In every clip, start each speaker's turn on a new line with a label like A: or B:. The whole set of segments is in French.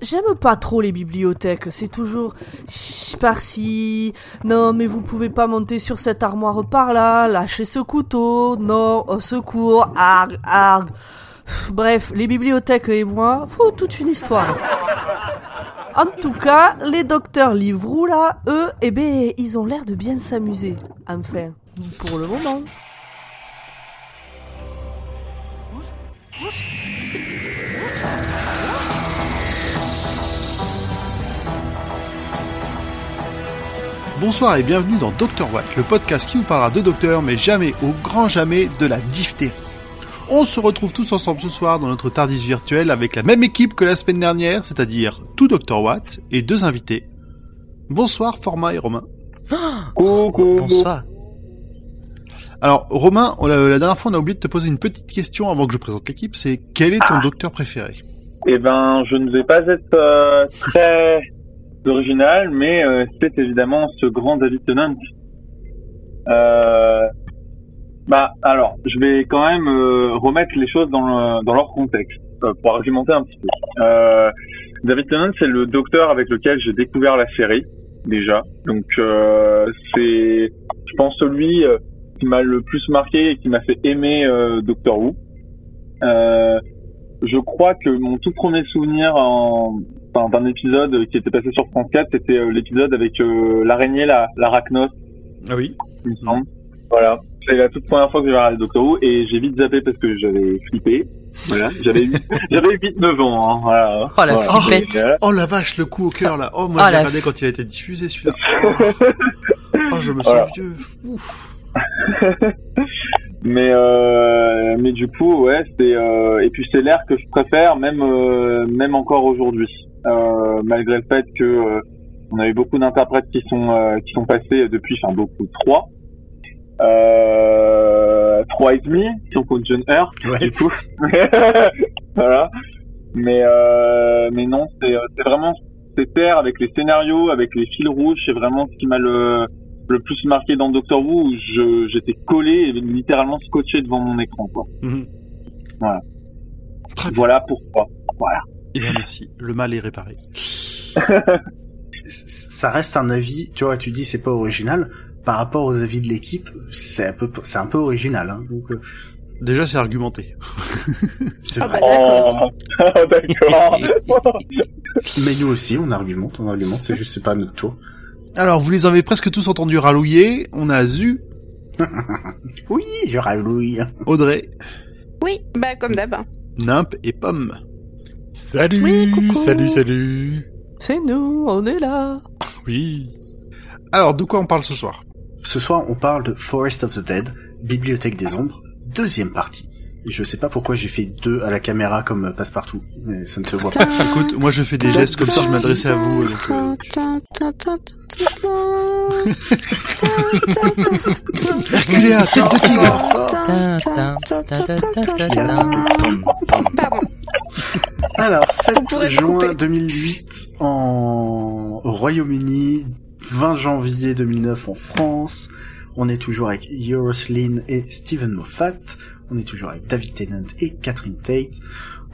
A: J'aime pas trop les bibliothèques, c'est toujours par-ci. Non, mais vous pouvez pas monter sur cette armoire par là, lâchez ce couteau. Non, au secours, arg, arg. Bref, les bibliothèques et moi, fou, toute une histoire. En tout cas, les docteurs Livrou là, eux, eh ben, ils ont l'air de bien s'amuser. Enfin, pour le moment.
B: Bonsoir et bienvenue dans Dr Watt, le podcast qui vous parlera de docteur, mais jamais, au grand jamais, de la diphtérie. On se retrouve tous ensemble ce soir dans notre Tardis virtuel avec la même équipe que la semaine dernière, c'est-à-dire tout Dr Watt et deux invités. Bonsoir Format et Romain.
C: Coucou.
D: Bonsoir.
B: Alors Romain, on la dernière fois on a oublié de te poser une petite question avant que je présente l'équipe, c'est quel est ton docteur préféré?
C: Eh ben, je ne vais pas être euh, très original, mais euh, c'est évidemment ce grand David Tennant. Euh, bah, alors, je vais quand même euh, remettre les choses dans, le- dans leur contexte pour argumenter un petit peu. David Tennant, c'est le docteur avec lequel j'ai découvert la série déjà. Donc, euh, c'est, je pense, celui qui m'a le plus marqué et qui m'a fait aimer euh, Doctor Who. Je crois que mon tout premier souvenir en, enfin, d'un épisode qui était passé sur France 4, c'était euh, l'épisode avec euh, l'araignée, la, l'arachnos,
B: Ah oui
C: il me semble. Voilà. C'est la toute première fois que j'ai regardé Doctor Who et j'ai vite zappé parce que j'avais flippé. Voilà. J'avais j'avais 8-9 ans, hein. Voilà.
D: Oh, la
C: Voilà.
D: flippette.
C: Euh,
B: Oh la vache, le coup au cœur là. Oh moi
D: Oh, la
B: regardé
D: f-
B: quand il a été diffusé celui-là. Oh je me sens
C: Voilà.
B: vieux. Ouf.
C: mais euh, mais du coup ouais c'est euh, et puis c'est l'air que je préfère même euh, même encore aujourd'hui euh, malgré le fait que euh, on a eu beaucoup d'interprètes qui sont euh, qui sont passés depuis enfin beaucoup trois euh, trois et demi si on compte John Hurt
B: Ouais.
C: du coup voilà mais euh, mais non c'est c'est vraiment cet air avec les scénarios avec les fils rouges c'est vraiment ce qui m'a le le plus marqué dans Doctor Who où je j'étais collé et littéralement scotché devant mon écran quoi.
B: Mhm.
C: Voilà.
B: Très.
C: Voilà pourquoi. Voilà.
B: Eh bien merci, le mal est réparé.
E: Ça reste un avis, tu vois, tu dis c'est pas original, par rapport aux avis de l'équipe, c'est un peu, c'est un peu original, hein, donc, euh,
B: Déjà c'est argumenté.
E: c'est
A: Ah
E: vrai.
A: bah,
C: Oh, d'accord.
E: Mais nous aussi, on argumente, on argumente, c'est juste, c'est pas à notre tour.
B: Alors vous les avez presque tous entendus râlouiller. On a Zu,
E: Oui, je râlouille.
B: Audrey,
F: Oui, bah comme d'hab.
B: Nimp et Pomme.
D: Salut,
A: Oui, coucou.
D: salut, salut.
A: C'est nous, on est là.
D: Oui.
B: Alors de quoi on parle ce soir
E: Ce soir, on parle de Forest of the Dead, Bibliothèque des Ombres, deuxième partie. Et je sais pas pourquoi j'ai fait deux à la caméra comme euh, passe-partout, mais ça ne se voit pas.
B: Écoute, moi je fais des gestes comme si je m'adressais à vous. donc, euh, tu-.
E: Alors, 7
F: On pourrait
E: juin
F: couper.
E: 2008 en au Royaume-Uni, 20 janvier 2009 en France. On est toujours avec Euroslyn et Stephen Moffat. On est toujours avec David Tennant et Catherine Tate.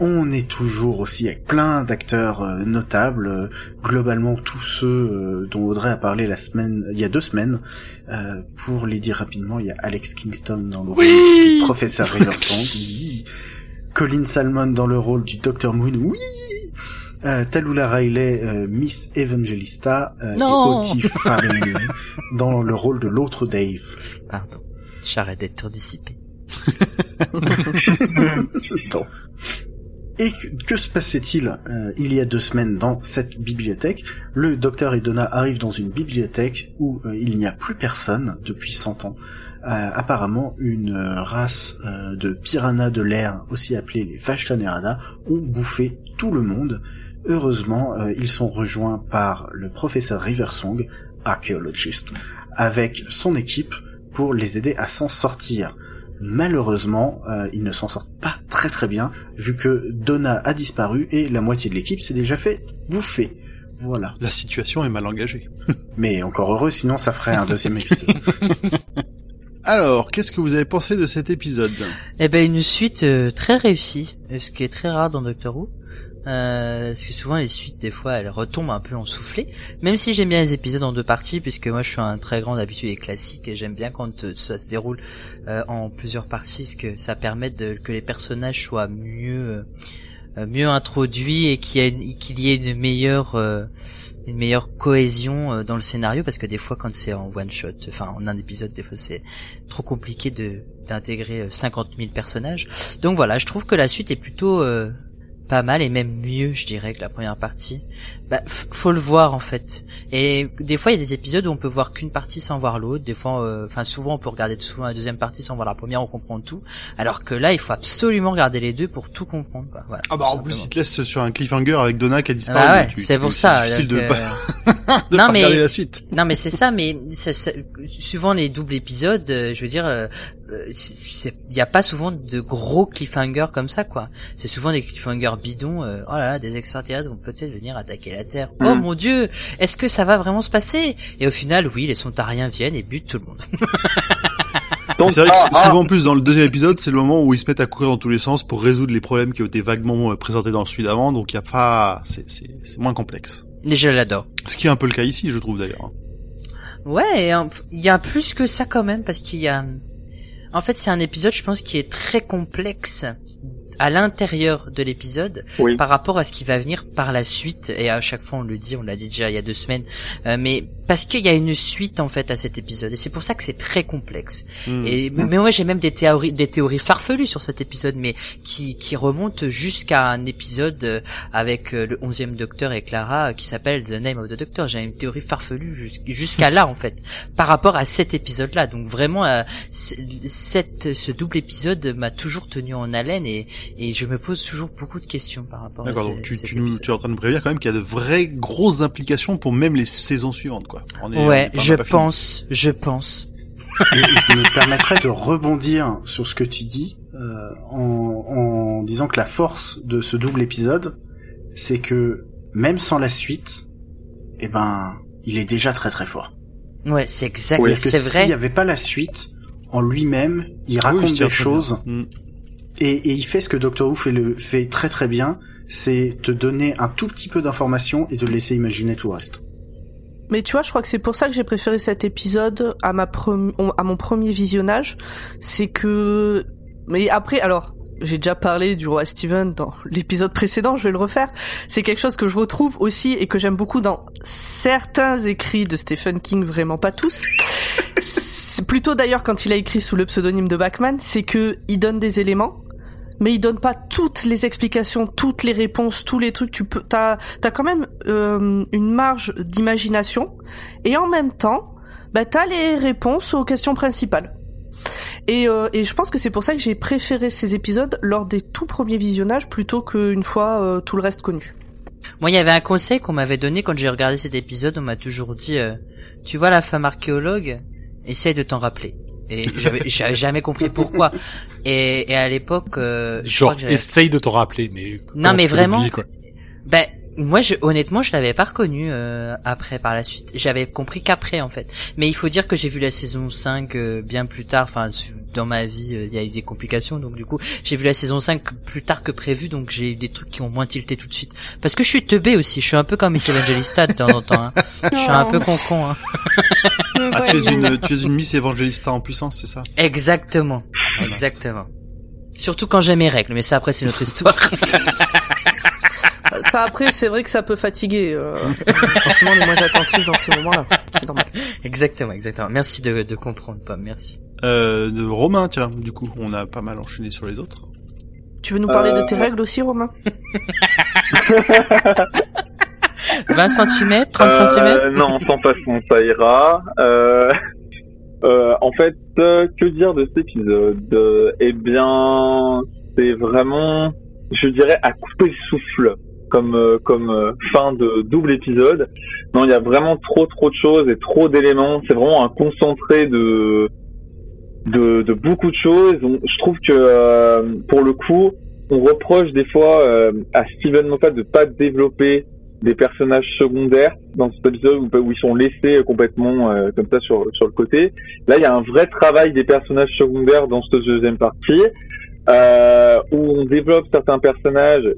E: On est toujours aussi avec plein d'acteurs euh, notables, euh, globalement tous ceux euh, dont Audrey a parlé la semaine, il y a deux semaines. Euh, pour les dire rapidement, il y a Alex Kingston dans le rôle du professeur Riversong, oui. Colin Salmon dans le rôle du Dr Moon, oui. Euh, Talula Riley, euh, Miss Evangelista euh,
D: Non.
E: et dans le rôle de l'autre Dave.
D: Pardon. J'arrête d'être dissipé.
E: Bon. Et que, que se passait-il euh, il y a deux semaines dans cette bibliothèque? Le docteur et Donna arrivent dans une bibliothèque où euh, il n'y a plus personne depuis 100 ans. Euh, apparemment, une euh, race euh, de piranhas de l'air, aussi appelés les Vashtanerada, ont bouffé tout le monde. Heureusement, euh, ils sont rejoints par le professeur Riversong, archéologiste, avec son équipe pour les aider à s'en sortir. Malheureusement, euh, ils ne s'en sortent pas très très bien, vu que Donna a disparu et la moitié de l'équipe s'est déjà fait bouffer. Voilà.
B: La situation est mal engagée.
E: Mais encore heureux, sinon ça ferait un deuxième épisode.
B: Alors, qu'est-ce que vous avez pensé de cet épisode?
D: Eh ben une suite euh, très réussie, euh, ce qui est très rare dans Doctor Who. Euh, parce que souvent les suites des fois elles retombent un peu en soufflé même si j'aime bien les épisodes en deux parties puisque moi je suis un très grand habitué des classiques et j'aime bien quand euh, ça se déroule euh, en plusieurs parties parce que ça permet de, que les personnages soient mieux mieux introduits et qu'il y, ait une- qu'il y ait une meilleure une meilleure cohésion euh, dans le scénario parce que des fois quand c'est en one shot enfin en un épisode des fois c'est trop compliqué de d'intégrer euh, 50 000 personnages. Donc voilà je trouve que la suite est plutôt euh, pas mal et même mieux je dirais que la première partie bah faut le voir en fait et des fois il y a des épisodes où on peut voir qu'une partie sans voir l'autre des fois euh, enfin souvent on peut regarder souvent la deuxième partie sans voir la première on comprend tout alors que là il faut absolument regarder les deux pour tout comprendre quoi. Voilà,
B: Ah bah en plus, il te laisse sur un cliffhanger avec Donna qui a disparu.
D: Bah ouais,
B: tu-
D: c'est pour ça.
B: difficile de
D: donc,
B: pas
D: euh,
B: de
D: Non,
B: pas
D: mais-
B: regarder la suite.
D: Non mais c'est ça, mais ça- ça- souvent les doubles épisodes, euh, je veux dire, euh, euh, il n'y a pas souvent de gros cliffhangers comme ça quoi. C'est souvent des cliffhangers bidons. euh, oh là là, des extraterrestres vont peut-être venir attaquer la Terre. Oh
C: Mhm.
D: mon Dieu, est-ce que ça va vraiment se passer? Et au final, oui, les Sontariens viennent et butent tout le monde.
B: C'est vrai que
C: ah, ah,
B: souvent en plus dans le deuxième épisode, c'est le moment où ils se mettent à courir dans tous les sens pour résoudre les problèmes qui ont été vaguement euh, présentés dans celui d'avant, donc il y a pas, c'est moins complexe.
D: Et je l'adore.
B: Ce qui est un peu le cas ici, je trouve d'ailleurs.
D: Ouais, et, euh, il y a plus que ça quand même parce qu'il y a. En fait, c'est un épisode, je pense, qui est très complexe à l'intérieur de l'épisode
C: oui.
D: par rapport à ce qui va venir par la suite et à chaque fois on le dit on l'a dit déjà il y a deux semaines euh, mais parce qu'il y a une suite en fait à cet épisode. Et c'est pour ça que c'est très complexe.
B: Hmm.
D: et mais moi j'ai même des théories des théories farfelues sur cet épisode mais qui qui remontent jusqu'à un épisode euh, avec euh, le 11e docteur et Clara euh, qui s'appelle The Name of the Doctor. J'ai une théorie farfelue jus- jusqu'à là en fait par rapport à cet épisode là donc vraiment euh, cette ce double épisode m'a toujours tenu en haleine et et je me pose toujours beaucoup de questions par rapport à
B: D'accord, donc tu, tu, nous, tu es en train de prévenir quand même qu'il y a de vraies grosses implications pour même les saisons suivantes, quoi. On est- on est
D: Ouais,
B: on
D: je
B: pas fini.
D: pense, je pense.
E: Et je me permettrais de rebondir sur ce que tu dis euh, en, en disant que la force de ce double épisode, c'est que même sans la suite, eh ben, il est déjà très très fort.
D: Ouais, c'est exact,
E: que
D: c'est
E: s'il
D: vrai.
E: n'y avait pas la suite, en lui-même, il
B: oui,
E: raconte
B: je
E: des choses.
B: Hmm.
E: et, et il fait ce que Doctor Who fait, le, fait très très bien, c'est te donner un tout petit peu d'informations et te laisser imaginer tout le reste.
A: Mais tu vois, je crois que c'est pour ça que j'ai préféré cet épisode à ma à mon premier visionnage, c'est que mais après alors j'ai déjà parlé du roi Steven dans l'épisode précédent, je vais le refaire. C'est quelque chose que je retrouve aussi et que j'aime beaucoup dans certains écrits de Stephen King, vraiment pas tous. Plutôt d'ailleurs quand il a écrit sous le pseudonyme de Bachman, c'est que il donne des éléments, mais il donne pas toutes les explications, toutes les réponses, tous les trucs. Tu peux, t'as, t'as quand même euh, une marge d'imagination, et en même temps, bah t'as les réponses aux questions principales. Et, euh, et je pense que c'est pour ça que j'ai préféré ces épisodes lors des tout premiers visionnages plutôt qu'une fois euh, tout le reste connu.
D: Moi, il y avait un conseil qu'on m'avait donné quand j'ai regardé cet épisode. On m'a toujours dit, euh, tu vois la femme archéologue, essaye de t'en rappeler. Et j'avais jamais compris pourquoi. Et, et à l'époque, euh, je crois
G: Genre,
D: que j'avais-
G: essaye de t'en rappeler, mais...
D: Non, mais vraiment. Ben moi, je, honnêtement, je l'avais pas reconnu euh, après par la suite. J'avais compris qu'après, en fait. Mais il faut dire que j'ai vu la saison 5 euh, bien plus tard. Enfin, dans ma vie, euh, il y a eu des complications, donc du coup, j'ai vu la saison 5 plus tard que prévu, donc j'ai eu des trucs qui ont moins tilté tout de suite. Parce que je suis teubé aussi. Je suis un peu comme Miss Evangelista de temps en temps. hein. Je suis un peu con-con. Hein.
B: Ah, tu es une, tu es une Miss Evangelista en puissance, c'est ça?
D: Exactement. Exactement. Surtout quand j'ai mes règles, mais ça après c'est notre histoire.
A: Ça après, c'est vrai que ça peut fatiguer. Euh, forcément, les moins attentifs dans ces moments-là. C'est normal.
D: exactement, exactement. Merci de, de comprendre, Pomme, merci.
B: euh, de Romain, tiens, du coup, on a pas mal enchaîné sur les autres.
A: Tu veux nous parler
C: Euh,
A: de tes règles aussi, Romain?
D: 20 cm, 30
C: Euh,
D: cm
C: Non, sans façon, ça ira. Euh, euh, en fait, euh, que dire de cet épisode? Euh, Eh bien, c'est vraiment, je dirais, à couper le souffle comme euh, comme euh, fin de double épisode. Non, il y a vraiment trop trop de choses et trop d'éléments. C'est vraiment un concentré de de, beaucoup de choses. Je trouve que euh, pour le coup, on reproche des fois à Steven Moffat de pas développer des personnages secondaires dans cet épisode où, ils sont laissés complètement comme ça sur sur le côté. Là, il y a un vrai travail des personnages secondaires dans cette deuxième partie où on développe certains personnages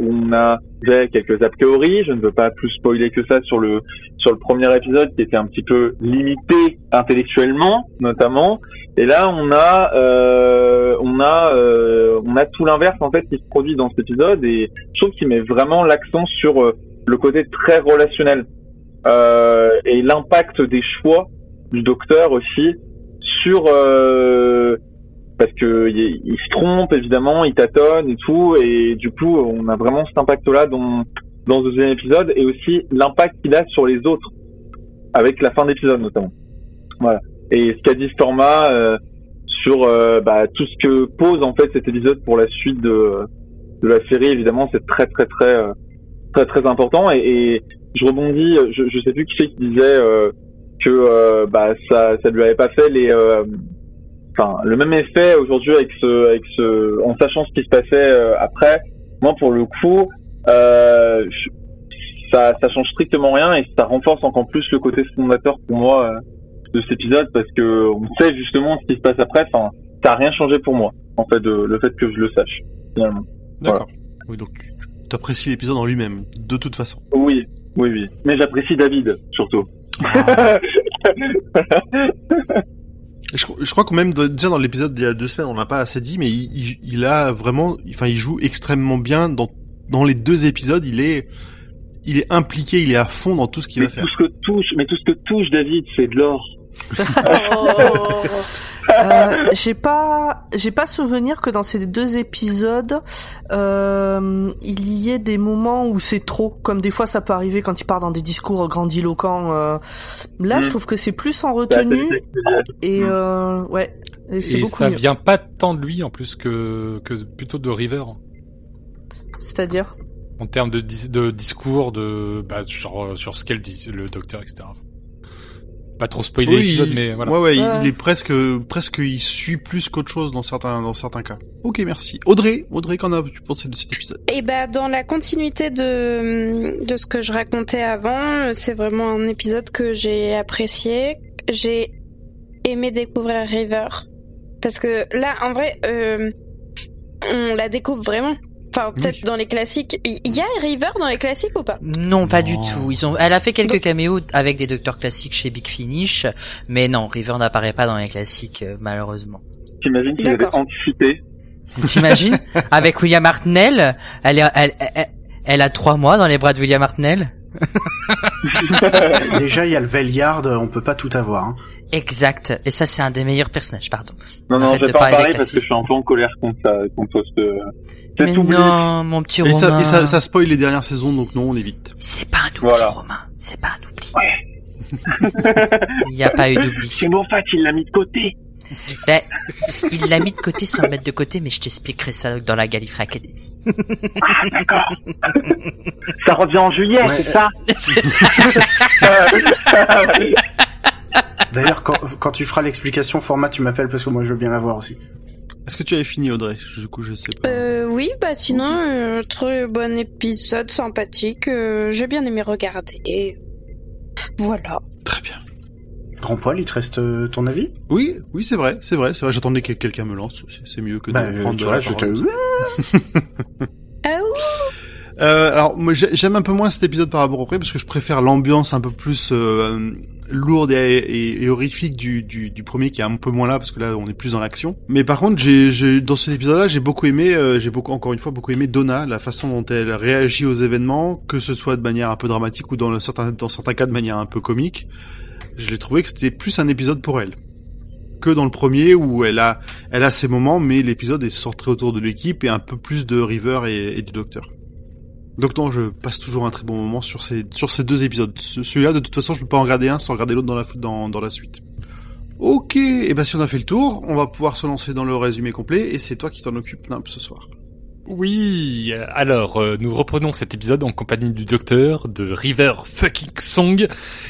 C: où on avait quelques a. Je ne veux pas plus spoiler que ça sur le sur le premier épisode qui était un petit peu limité intellectuellement notamment. Et là, on a euh, on a euh, on a tout l'inverse en fait qui se produit dans cet épisode et je trouve qu'il met vraiment l'accent sur euh, le côté très relationnel et l'impact des choix du docteur aussi sur parce que il, il se trompe évidemment, il tâtonne et tout, et du coup on a vraiment cet impact-là dans dans ce deuxième épisode et aussi l'impact qu'il a sur les autres avec la fin d'épisode notamment. Voilà. Et ce qu'a dit Storma euh, sur euh, bah, tout ce que pose en fait cet épisode pour la suite de de la série, évidemment, c'est très très très euh, très très important. Et, et je rebondis, je, je sais plus qui c'est qui disait euh, que bah ça ça lui avait pas fait les enfin le même effet aujourd'hui avec ce avec ce en sachant ce qui se passait euh, après. Moi pour le coup euh, je- ça ça change strictement rien et ça renforce encore plus le côté fondateur pour moi euh, de cet épisode parce que on sait justement ce qui se passe après. Enfin ça a rien changé pour moi en fait de, le fait que je le sache finalement.
B: D'accord. Oui, donc tu apprécies l'épisode en lui-même, de toute façon.
C: oui oui oui. Mais j'apprécie David surtout
B: Je, je crois que même déjà dans l'épisode d'il y a deux semaines, on l'a pas assez dit, mais il, il- il a vraiment, enfin, il joue extrêmement bien dans dans les deux épisodes. Il est, il est impliqué, il est à fond dans tout ce qu'il va faire.
C: tout ce que touche mais tout ce que touche David c'est de l'or
A: Euh, j'ai pas, j'ai pas souvenir que dans ces deux épisodes, euh, il y ait des moments où c'est trop, comme des fois ça peut arriver quand il part dans des discours grandiloquents. euh. Là,
C: Mm.
A: je trouve que c'est plus en
C: Bah,
A: retenue et
C: Mm.
A: euh, ouais, et c'est
G: Et
A: beaucoup
G: ça
A: mieux.
G: vient pas tant de lui en plus que, que plutôt de River.
A: C'est-à-dire?
G: En termes de, dis- de discours, de bah, sur, sur ce qu'elle dit, le docteur, etc. Pas trop spoiler
B: Oui,
G: l'épisode, mais voilà.
B: ouais, ouais, il- est presque, presque, il suit plus qu'autre chose dans certains, dans certains cas. Ok, merci. Audrey, Audrey, qu'en as-tu pensé de cet épisode?
F: Et bah dans la continuité de de ce que je racontais avant, c'est vraiment un épisode que j'ai apprécié. J'ai aimé découvrir River parce que là en vrai euh, on la découvre vraiment. Enfin peut-être
B: Oui.
F: dans les classiques. Il y a River dans les classiques ou pas?
D: Non, pas du tout. Ils ont, elle a fait quelques
F: Donc-
D: caméos avec des docteurs classiques chez Big Finish, mais non, River n'apparaît pas dans les classiques, euh, malheureusement.
C: T'imagines qu'ils avaient anticipé?
D: T'imagines? Avec William Hartnell, elle, est, elle, elle, elle a trois mois dans les bras de William Hartnell?
E: Déjà, il y a le Veliard, on peut pas tout avoir. hein.
D: Exact. Et ça, c'est un des meilleurs personnages, pardon.
C: Non, non, je vais pas
D: parler
C: parce que je suis un peu en colère contre ça, contre ce...
D: Mais non, mon petit
B: Et ça,
D: Romain.
B: et ça, ça spoil les dernières saisons, donc non, on évite.
D: C'est pas un oubli,
C: Voilà.
D: Romain. C'est pas un oubli. Il n'y a pas eu d'oubli.
C: C'est bon, fait, il l'a mis de côté.
D: Ben, il l'a mis de côté sans le mettre de côté, mais je t'expliquerai ça dans la Gallifrey Academy.
C: Ah, d'accord. ça revient en juillet,
E: Ouais.
C: c'est ça.
E: D'ailleurs, quand, quand tu feras l'explication format, tu m'appelles parce que moi je veux bien la voir aussi.
B: Est-ce que tu avais fini, Audrey? Du coup, je sais pas.
F: Euh, oui, bah sinon, euh, très bon épisode, sympathique. euh, J'ai bien aimé regarder. Et voilà.
B: Très bien.
E: Grand poil, il te reste euh, ton avis?
B: Oui, oui, c'est vrai, c'est vrai, c'est vrai. J'attendais que quelqu'un me lance. C'est- mieux que de
E: Bah,
B: prendre
E: tu
B: de
E: vois, je te...
F: Ah
B: Euh, alors, j'aime un peu moins cet épisode par rapport au premier parce que je préfère l'ambiance un peu plus euh, lourde et, et- et horrifique du, du, du premier qui est un peu moins là parce que là, on est plus dans l'action. Mais par contre, j'ai, j'ai dans cet épisode-là, j'ai beaucoup aimé, euh, j'ai beaucoup, encore une fois, beaucoup aimé Donna, la façon dont elle réagit aux événements, que ce soit de manière un peu dramatique ou dans le- certains, dans certains cas de manière un peu comique. Je l'ai trouvé que c'était plus un épisode pour elle que dans le premier où elle a, elle a ses moments, mais l'épisode est centré autour de l'équipe et un peu plus de River et, du Docteur. Donc non, je passe toujours un très bon moment sur ces sur ces deux épisodes. Ce- Celui-là, de toute façon, je peux pas en regarder un sans regarder l'autre dans la dans la suite. Ok, et ben si on a fait le tour, on va pouvoir se lancer dans le résumé complet et c'est toi qui t'en occupes Nimp ce soir.
G: Oui, euh, alors euh, nous reprenons cet épisode en compagnie du docteur, de River fucking Song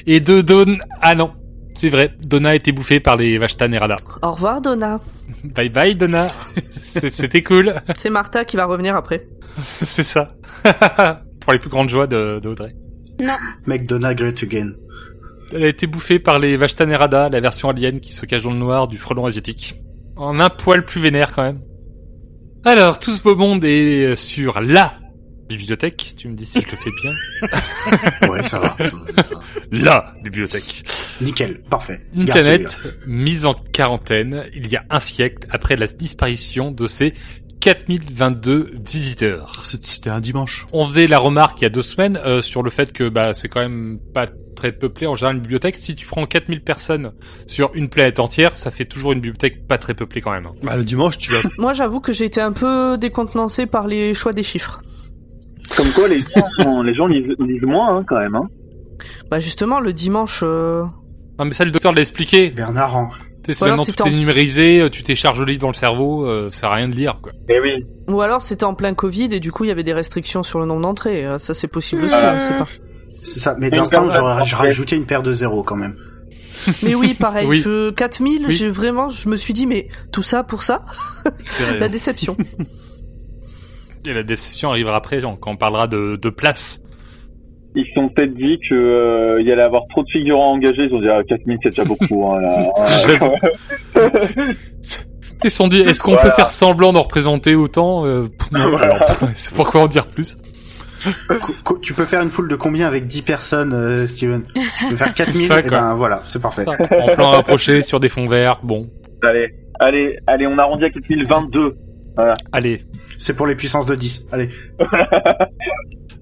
G: et de Dawn. Ah non, c'est vrai, Donna a été bouffée par les Vashta Nerada.
A: Au revoir, Donna.
G: Bye bye Donna, C'est- c'était cool,
A: C'est Martha qui va revenir après.
G: c'est ça. pour les plus grandes joies de, de Audrey.
E: Mec, Donna Great Again.
G: Elle a été bouffée par les Vashtanerada, la version alien qui se cache dans le noir du frelon asiatique. En un poil plus vénère quand même. Alors, tout ce beau monde est sur LA bibliothèque. Tu me dis si je le fais bien.
E: Ouais, ça va.
G: La bibliothèque.
E: Nickel, parfait.
G: Une planète mise en quarantaine il y a un siècle après la disparition de ses 4022 visiteurs.
B: C'était un dimanche.
G: On faisait la remarque il y a deux semaines euh, sur le fait que bah c'est quand même pas très peuplé en général une bibliothèque. Si tu prends 4000 personnes sur une planète entière, ça fait toujours une bibliothèque pas très peuplée quand même.
B: Bah, le dimanche, tu vas.
A: Moi, j'avoue que j'ai été un peu décontenancé par les choix des chiffres.
C: Comme quoi, les gens, les gens lisent, lisent moins, hein, quand même. Hein.
A: Bah justement, le dimanche... euh,
G: Ah mais ça le docteur l'a expliqué.
E: Bernard, hein.
G: Tu sais, c'est
A: Ou alors
G: maintenant
A: c'était
G: tout est
A: en-
G: numérisé, euh, tu télécharges le livre dans le cerveau, euh, ça sert à rien de lire quoi.
C: Eh oui.
A: Ou alors c'était en plein Covid et du coup il y avait des restrictions sur le nombre d'entrées. Euh, Ça c'est possible aussi,
C: Euh,
A: on sait pas.
E: C'est ça. Mais d'instinct,
C: parfait.
E: rajouté une paire de zéros quand même.
A: Mais oui, pareil,
G: Oui.
A: je 4000,
G: Oui.
A: j'ai vraiment je me suis dit mais tout ça pour ça? La déception.
G: Et la déception arrivera après quand on parlera de, de place.
C: Ils se sont peut-être dit que euh, il y allait avoir trop de figurants engagés. Ils ont dit ah, 4000 c'est déjà beaucoup. Hein, là.
G: Ils se sont dit, est-ce qu'on
C: Voilà.
G: peut faire semblant d'en représenter autant euh, Non,
C: Voilà.
G: alors pourquoi en dire plus
E: tu peux faire une foule de combien avec 10 personnes, euh, Steven? Tu peux faire 4000
G: ça,
E: Et
G: quoi.
E: ben voilà, c'est parfait.
G: Ça, En plan rapproché sur des fonds verts, bon,
C: allez, allez, allez, on arrondit à 4022.
G: allez.
E: C'est pour les puissances de 10. Allez.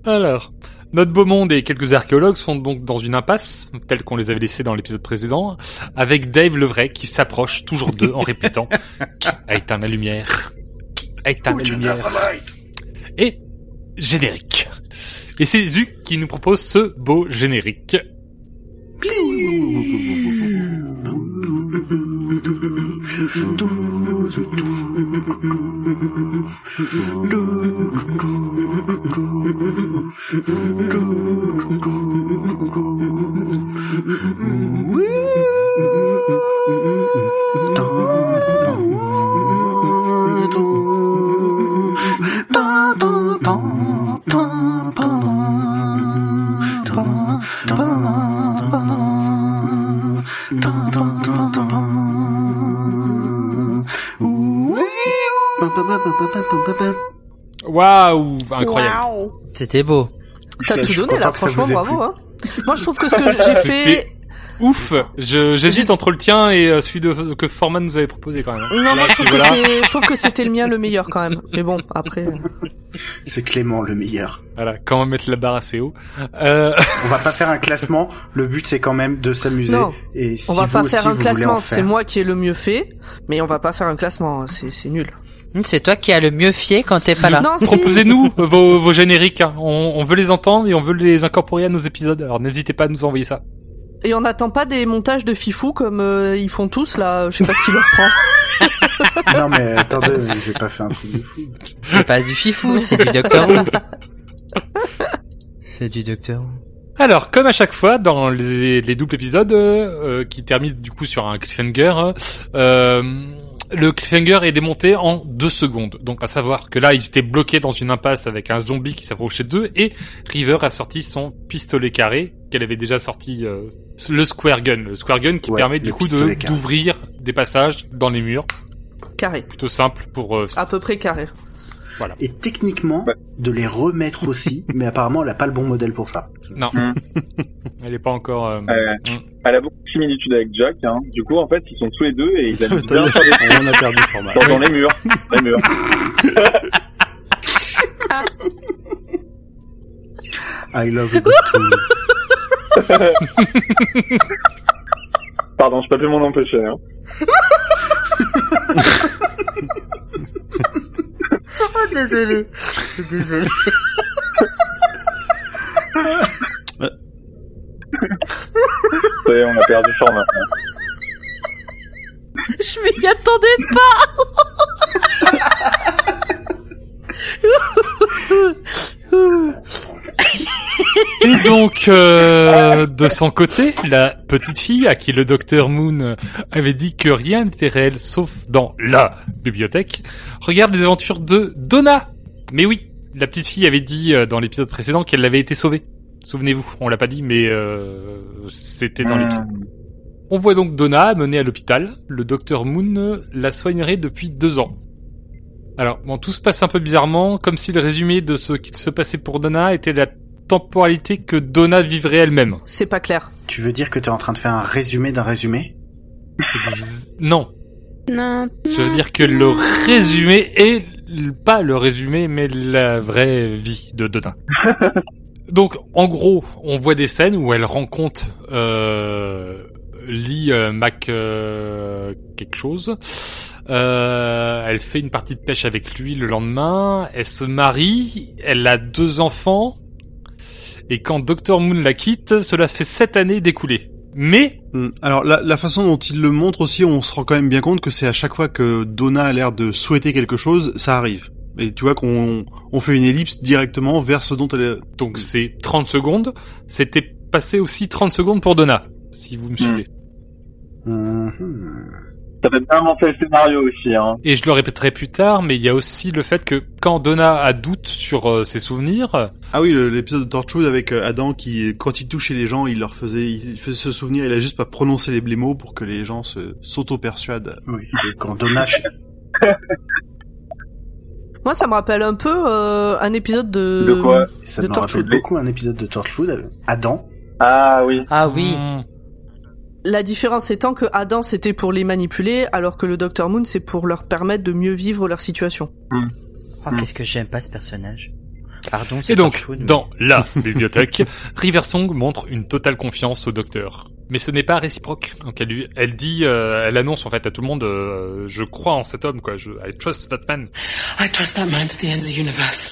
G: Alors, notre beau monde et quelques archéologues sont donc dans une impasse, telle qu'on les avait laissés dans l'épisode précédent, avec Dave le vrai qui s'approche toujours d'eux en répétant « Qui a éteint la lumière Qui a éteint la lumière ?» Et générique. Et c'est Zu qui nous propose ce beau générique. Waouh, incroyable.
D: C'était beau.
A: T'as tout donné là, franchement bravo. Hein. Moi je trouve que ce que j'ai fait.
G: Ouf. Je j'hésite entre le tien et euh, celui de que Forman nous avait proposé quand même.
A: Non,
G: Là,
A: je, trouve que
G: voilà.
A: c'est- je trouve que c'était le mien le meilleur quand même. Mais bon, après. euh,
E: C'est Clément le meilleur.
G: Voilà, comment mettre la barre assez haut. Euh,
E: On va pas faire un classement. Le but c'est quand même de s'amuser.
A: Non,
E: Et si
A: On va
E: vous
A: pas
E: aussi
A: faire un classement, c'est moi qui ai le mieux fait, mais on va pas faire un classement, c'est c'est nul.
D: Hum, C'est toi qui as le mieux fié quand t'es pas là.
G: Proposez-nous vos, vos génériques. hein. On, on veut les entendre et on veut les incorporer à nos épisodes. Alors n'hésitez pas à nous envoyer ça.
A: Et on n'attend pas des montages de fifou comme euh, ils font tous là, je sais pas ce qui leur prend.
E: Non mais attendez, j'ai pas fait un truc de fou.
D: C'est pas du fifou, c'est du Docteur Who. C'est du Docteur Who.
G: Alors, comme à chaque fois dans les, les doubles épisodes euh, euh, qui terminent du coup sur un cliffhanger, euh, le cliffhanger est démonté en deux secondes. Donc, à savoir que là, ils étaient bloqués dans une impasse avec un zombie qui s'approchait d'eux et River a sorti son pistolet carré qu'elle avait déjà sorti euh, le square gun, le square gun qui
E: Ouais,
G: permet du coup de d'ouvrir des passages dans les murs.
A: Carré,
G: Plutôt simple pour euh,
A: à peu près carré.
E: Et techniquement,
C: Ouais.
E: de les remettre aussi, mais apparemment elle a pas le bon modèle pour ça.
G: Non,
C: Mm.
G: elle est pas encore. euh,
C: Euh,
G: mm.
C: Elle a beaucoup de similitudes avec Jack. Hein. Du coup, en fait, ils sont tous les deux et ils habitent bien
B: vu,
C: sur les-
B: on a perdu le format.
C: dans, dans les murs. Les murs.
E: I love a good tool.
C: Pardon, je peux plus m'en empêcher. Hein. Ça y est, on a perdu fort maintenant.
A: Je m'y attendais
G: Et donc, euh, de son côté, la petite fille à qui le docteur Moon avait dit que rien n'était réel sauf dans la bibliothèque, regarde les aventures de Donna. Mais oui, la petite fille avait dit euh, dans l'épisode précédent qu'elle avait été sauvée. Souvenez-vous, on l'a pas dit, mais euh, c'était dans
C: Hmm.
G: l'épisode. On voit donc Donna menée à l'hôpital. Le docteur Moon la soignerait depuis deux ans. Alors, bon, tout se passe un peu bizarrement, comme si le résumé de ce qu'il se passait pour Donna était la temporalité que Donna vivrait elle-même.
A: C'est pas clair.
E: Tu veux dire que t'es en train de faire un résumé d'un résumé?
G: Non,
F: Non.
G: je veux dire que le résumé est pas le résumé, mais la vraie vie de Donna. Donc, en gros, on voit des scènes où elle rencontre euh, Lee euh, Mac euh, quelque chose. Euh, elle fait une partie de pêche avec lui le lendemain. Elle se marie. Elle a deux enfants. Et quand Dr Moon la quitte, cela fait sept années d'écoulées. Mais
B: Hmm. Alors la, la façon dont il le montre aussi, on se rend quand même bien compte que c'est à chaque fois que Donna a l'air de souhaiter quelque chose, ça arrive. Et tu vois qu'on on fait une ellipse directement vers ce dont elle est...
G: Donc c'est 30 secondes. C'était passé aussi 30 secondes pour Donna, si vous me suivez.
E: Mhm.
C: Ça fait bien monter le scénario aussi, hein.
G: Et je le répéterai plus tard, mais il y a aussi le fait que quand Donna a doute sur euh, ses souvenirs,
B: Ah oui, l'épisode de Torchwood avec euh, Adam qui, quand il touchait les gens, il leur faisait, il faisait se souvenir, il a juste pas prononcé les, les mots pour que les gens se s'auto-persuadent.
E: Oui, quand Donna...
A: Moi, ça me rappelle un peu euh, un épisode de.
C: De quoi?
E: Ça
A: De
E: me rappelle beaucoup un épisode de Torchwood. avec Adam.
C: Ah oui.
D: Ah oui.
G: hmm,
A: La différence étant que Adam c'était pour les manipuler, alors que le Dr Moon c'est pour leur permettre de mieux vivre leur situation.
D: Oh, qu'est-ce que j'aime pas ce personnage. Pardon, c'est
G: Et donc,
D: mais-
G: dans la bibliothèque, Riversong montre une totale confiance au docteur. Mais ce n'est pas réciproque. Donc elle, lui- elle dit, euh, elle annonce en fait à tout le monde, euh, je crois en cet homme, quoi. Je, I trust that man.
H: I trust that man to the end of the universe.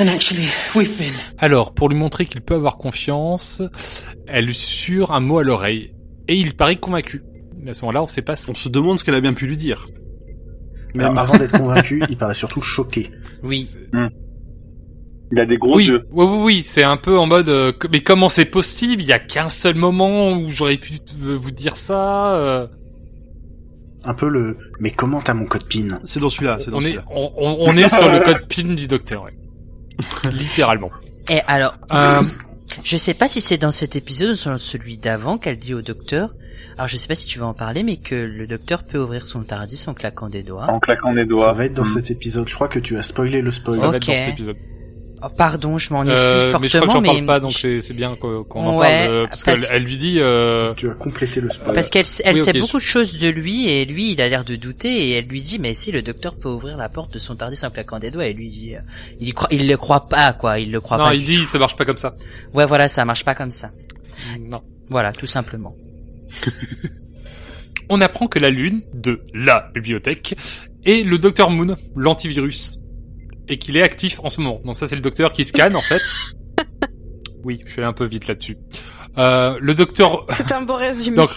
H: And actually, we've been.
G: Alors, pour lui montrer qu'il peut avoir confiance, elle lui susurre un mot à l'oreille. Et il paraît convaincu. Mais à ce moment-là, on sait pas si...
B: On se demande ce qu'elle a bien pu lui dire.
E: Alors,
B: Même-
E: avant d'être convaincu, il paraît surtout choqué.
D: Oui.
C: Il a des gros
G: Oui,
C: yeux.
G: oui, oui, oui, c'est un peu en mode, euh, mais comment c'est possible? Il y a qu'un seul moment où j'aurais pu t- vous dire ça. euh.
E: Un peu le... Mais comment t'as mon code PIN?
B: C'est dans celui-là, c'est dans
G: on est,
B: celui-là.
G: on, on- on est sur le code PIN du docteur, ouais. littéralement.
D: Et alors,
G: Euh,
D: je sais pas si c'est dans cet épisode ou sur celui d'avant qu'elle dit au docteur. Alors je sais pas si tu vas en parler, mais que le docteur peut ouvrir son tardis en claquant des doigts.
C: En claquant des
E: Ça
C: doigts.
E: va être dans
C: Mm.
E: cet épisode. Je crois que tu as spoilé le spoil.
G: ça va être dans cet épisode.
D: Oh, pardon, je m'en excuse
G: Euh,
D: fortement,
G: mais je crois que j'en parle
D: mais
G: pas, donc c'est bien qu'on en
D: Ouais,
G: parle, euh, parce,
D: parce-
G: qu'elle elle lui dit. Euh,
E: Tu as complété le spoil.
D: Parce qu'elle elle
G: Oui,
D: sait beaucoup de choses de lui et lui il a l'air de douter et elle lui dit mais si le docteur peut ouvrir la porte de son tardis en claquant des doigts et lui dit euh, il croit il le croit pas quoi il le croit
G: non,
D: pas
G: il
D: du
G: dit ça marche pas comme ça.
D: ouais voilà ça marche pas comme ça
G: Non.
D: voilà tout simplement
G: On apprend que la lune de la bibliothèque est le docteur Moon, l'antivirus, et qu'il est actif en ce moment. Donc ça c'est le docteur qui scanne en fait. Oui, je suis allé un peu vite là-dessus. Euh, le docteur
F: C'est un beau résumé.
G: Donc,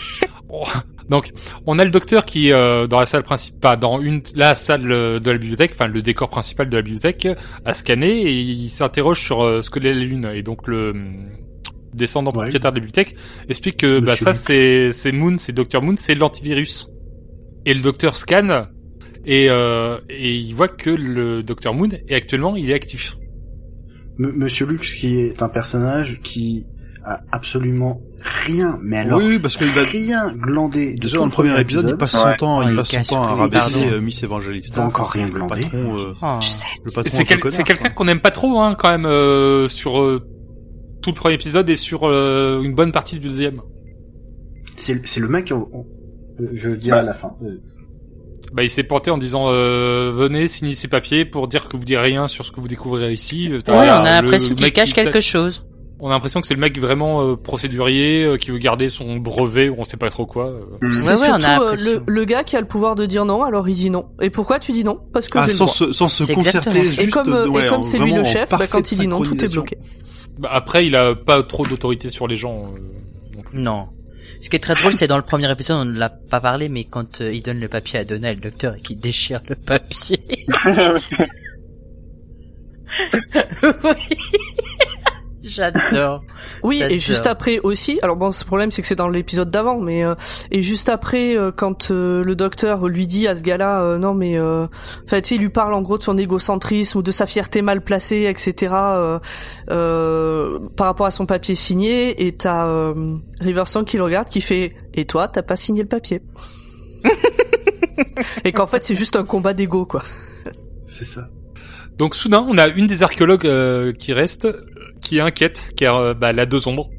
G: on- donc, on a le docteur qui euh, dans la salle principale, dans une la salle euh, de la bibliothèque, enfin le décor principal de la bibliothèque, à scanner et il s'interroge sur euh, ce que est la lune. Et donc le descendant
E: Ouais.
G: propriétaire de la bibliothèque explique que bah, ça c'est Moon, c'est Docteur Moon, c'est l'antivirus. Et le docteur scanne et euh, et il voit que le docteur Moon est actuellement il est actif.
E: M- Monsieur Lux, qui est un personnage qui a absolument rien, mais alors
B: oui, oui, parce qu'il va,
E: rien glandé de
B: déjà
E: tout
B: dans le premier épisode, il passe son
C: Ouais.
B: temps,
D: Ouais,
B: il passe son temps à rabaisser euh, Miss Evangelista.
E: Encore rien glander.
B: patron, euh, le patron
G: C'est quel- quelqu'un qu'on aime pas trop hein, quand même euh, sur euh, tout le premier épisode et sur euh, une bonne partie du deuxième.
E: C'est le mec, on- on- je le dirai à la fin. Euh,
G: Bah, il s'est porté en disant euh, venez signer ces papiers pour dire que vous direz rien sur ce que vous découvrirez ici.
D: ouais,
G: T'as
D: on a l'impression qu'il cache quelque chose
G: On a l'impression que c'est le mec vraiment euh, procédurier euh, qui veut garder son brevet ou on sait pas trop quoi. euh.
C: Mm.
A: C'est
D: Ouais, ouais, on a
A: surtout euh, le, le gars qui a le pouvoir de dire non, alors il dit non. Et pourquoi tu dis non? Parce que
B: Ah,
A: j'ai le
B: sans se, sans se
D: C'est
B: concerter, juste,
A: Et comme, euh,
B: ouais,
A: et comme
B: en-
A: c'est lui le chef, bah, quand il dit non, tout est bloqué.
G: Bah, après, il a pas trop d'autorité sur les gens. euh, non plus.
D: non ce qui est très drôle c'est dans le premier épisode on ne l'a pas parlé mais quand euh, il donne le papier à Donna le docteur et qu'il déchire le papier. Oui J'adore.
A: Oui, et juste après aussi. Alors bon, ce problème, c'est que c'est dans l'épisode d'avant, mais euh, et juste après, euh, quand euh, le docteur lui dit à ce gars-là, euh, non mais, euh, enfin, tu sais, il lui parle en gros de son égocentrisme ou de sa fierté mal placée, etc. euh, euh, par rapport à son papier signé, et t'as euh, Riversong qui le regarde, qui fait, et toi, t'as pas signé le papier Et qu'en fait, c'est juste un combat d'ego, quoi.
E: C'est ça.
G: Donc soudain, on a une des archéologues euh, qui reste, qui inquiète, car euh, bah, elle a deux ombres.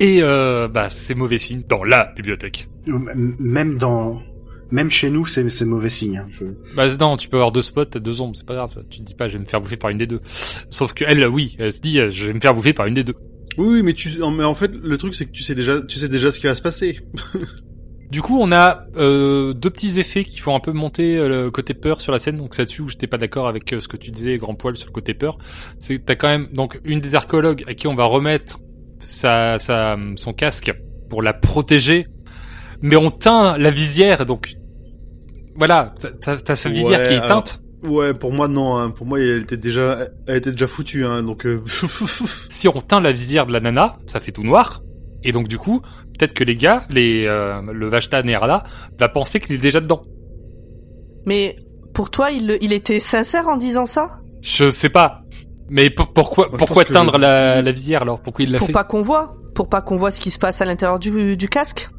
G: Et euh, bah, c'est mauvais signe dans la bibliothèque.
E: M- Même dans, même chez nous, c'est c'est mauvais signe. hein. Je...
G: Bah non, tu peux avoir deux spots, t'as deux ombres, c'est pas grave. Tu te dis pas, je vais me faire bouffer par une des deux. Sauf que elle, oui, elle se dit, euh, je vais me faire bouffer par une des deux.
B: Oui, mais tu, mais en fait, le truc, c'est que tu sais déjà, tu sais déjà ce qui va se passer.
G: Du coup, on a euh, deux petits effets qui font un peu monter euh, le côté peur sur la scène. Donc c'est là-dessus où j'étais pas d'accord avec euh, ce que tu disais, grand poil, sur le côté peur. C'est que t'as quand même donc une des archéologues à qui on va remettre sa, sa son casque pour la protéger, mais on teint la visière, donc voilà, t'as- sa visière
B: Ouais,
G: qui est
B: alors-
G: éteinte.
B: Ouais, pour moi, non, hein. Pour moi, elle était déjà, elle était déjà foutue, hein. Donc, euh...
G: Si on teint la visière de la nana, ça fait tout noir. Et donc du coup, peut-être que les gars, les euh, le Vashta Nerada, va penser qu'il est déjà dedans.
A: Mais pour toi, il, il était sincère en disant ça?
G: Je sais pas. Mais pour- pourquoi
B: Moi,
G: pourquoi
B: que
G: teindre la, la visière alors? Pourquoi il l'a
A: Pour
G: fait?
A: pas qu'on voit. Pour pas qu'on voit ce qui se passe à l'intérieur du, du casque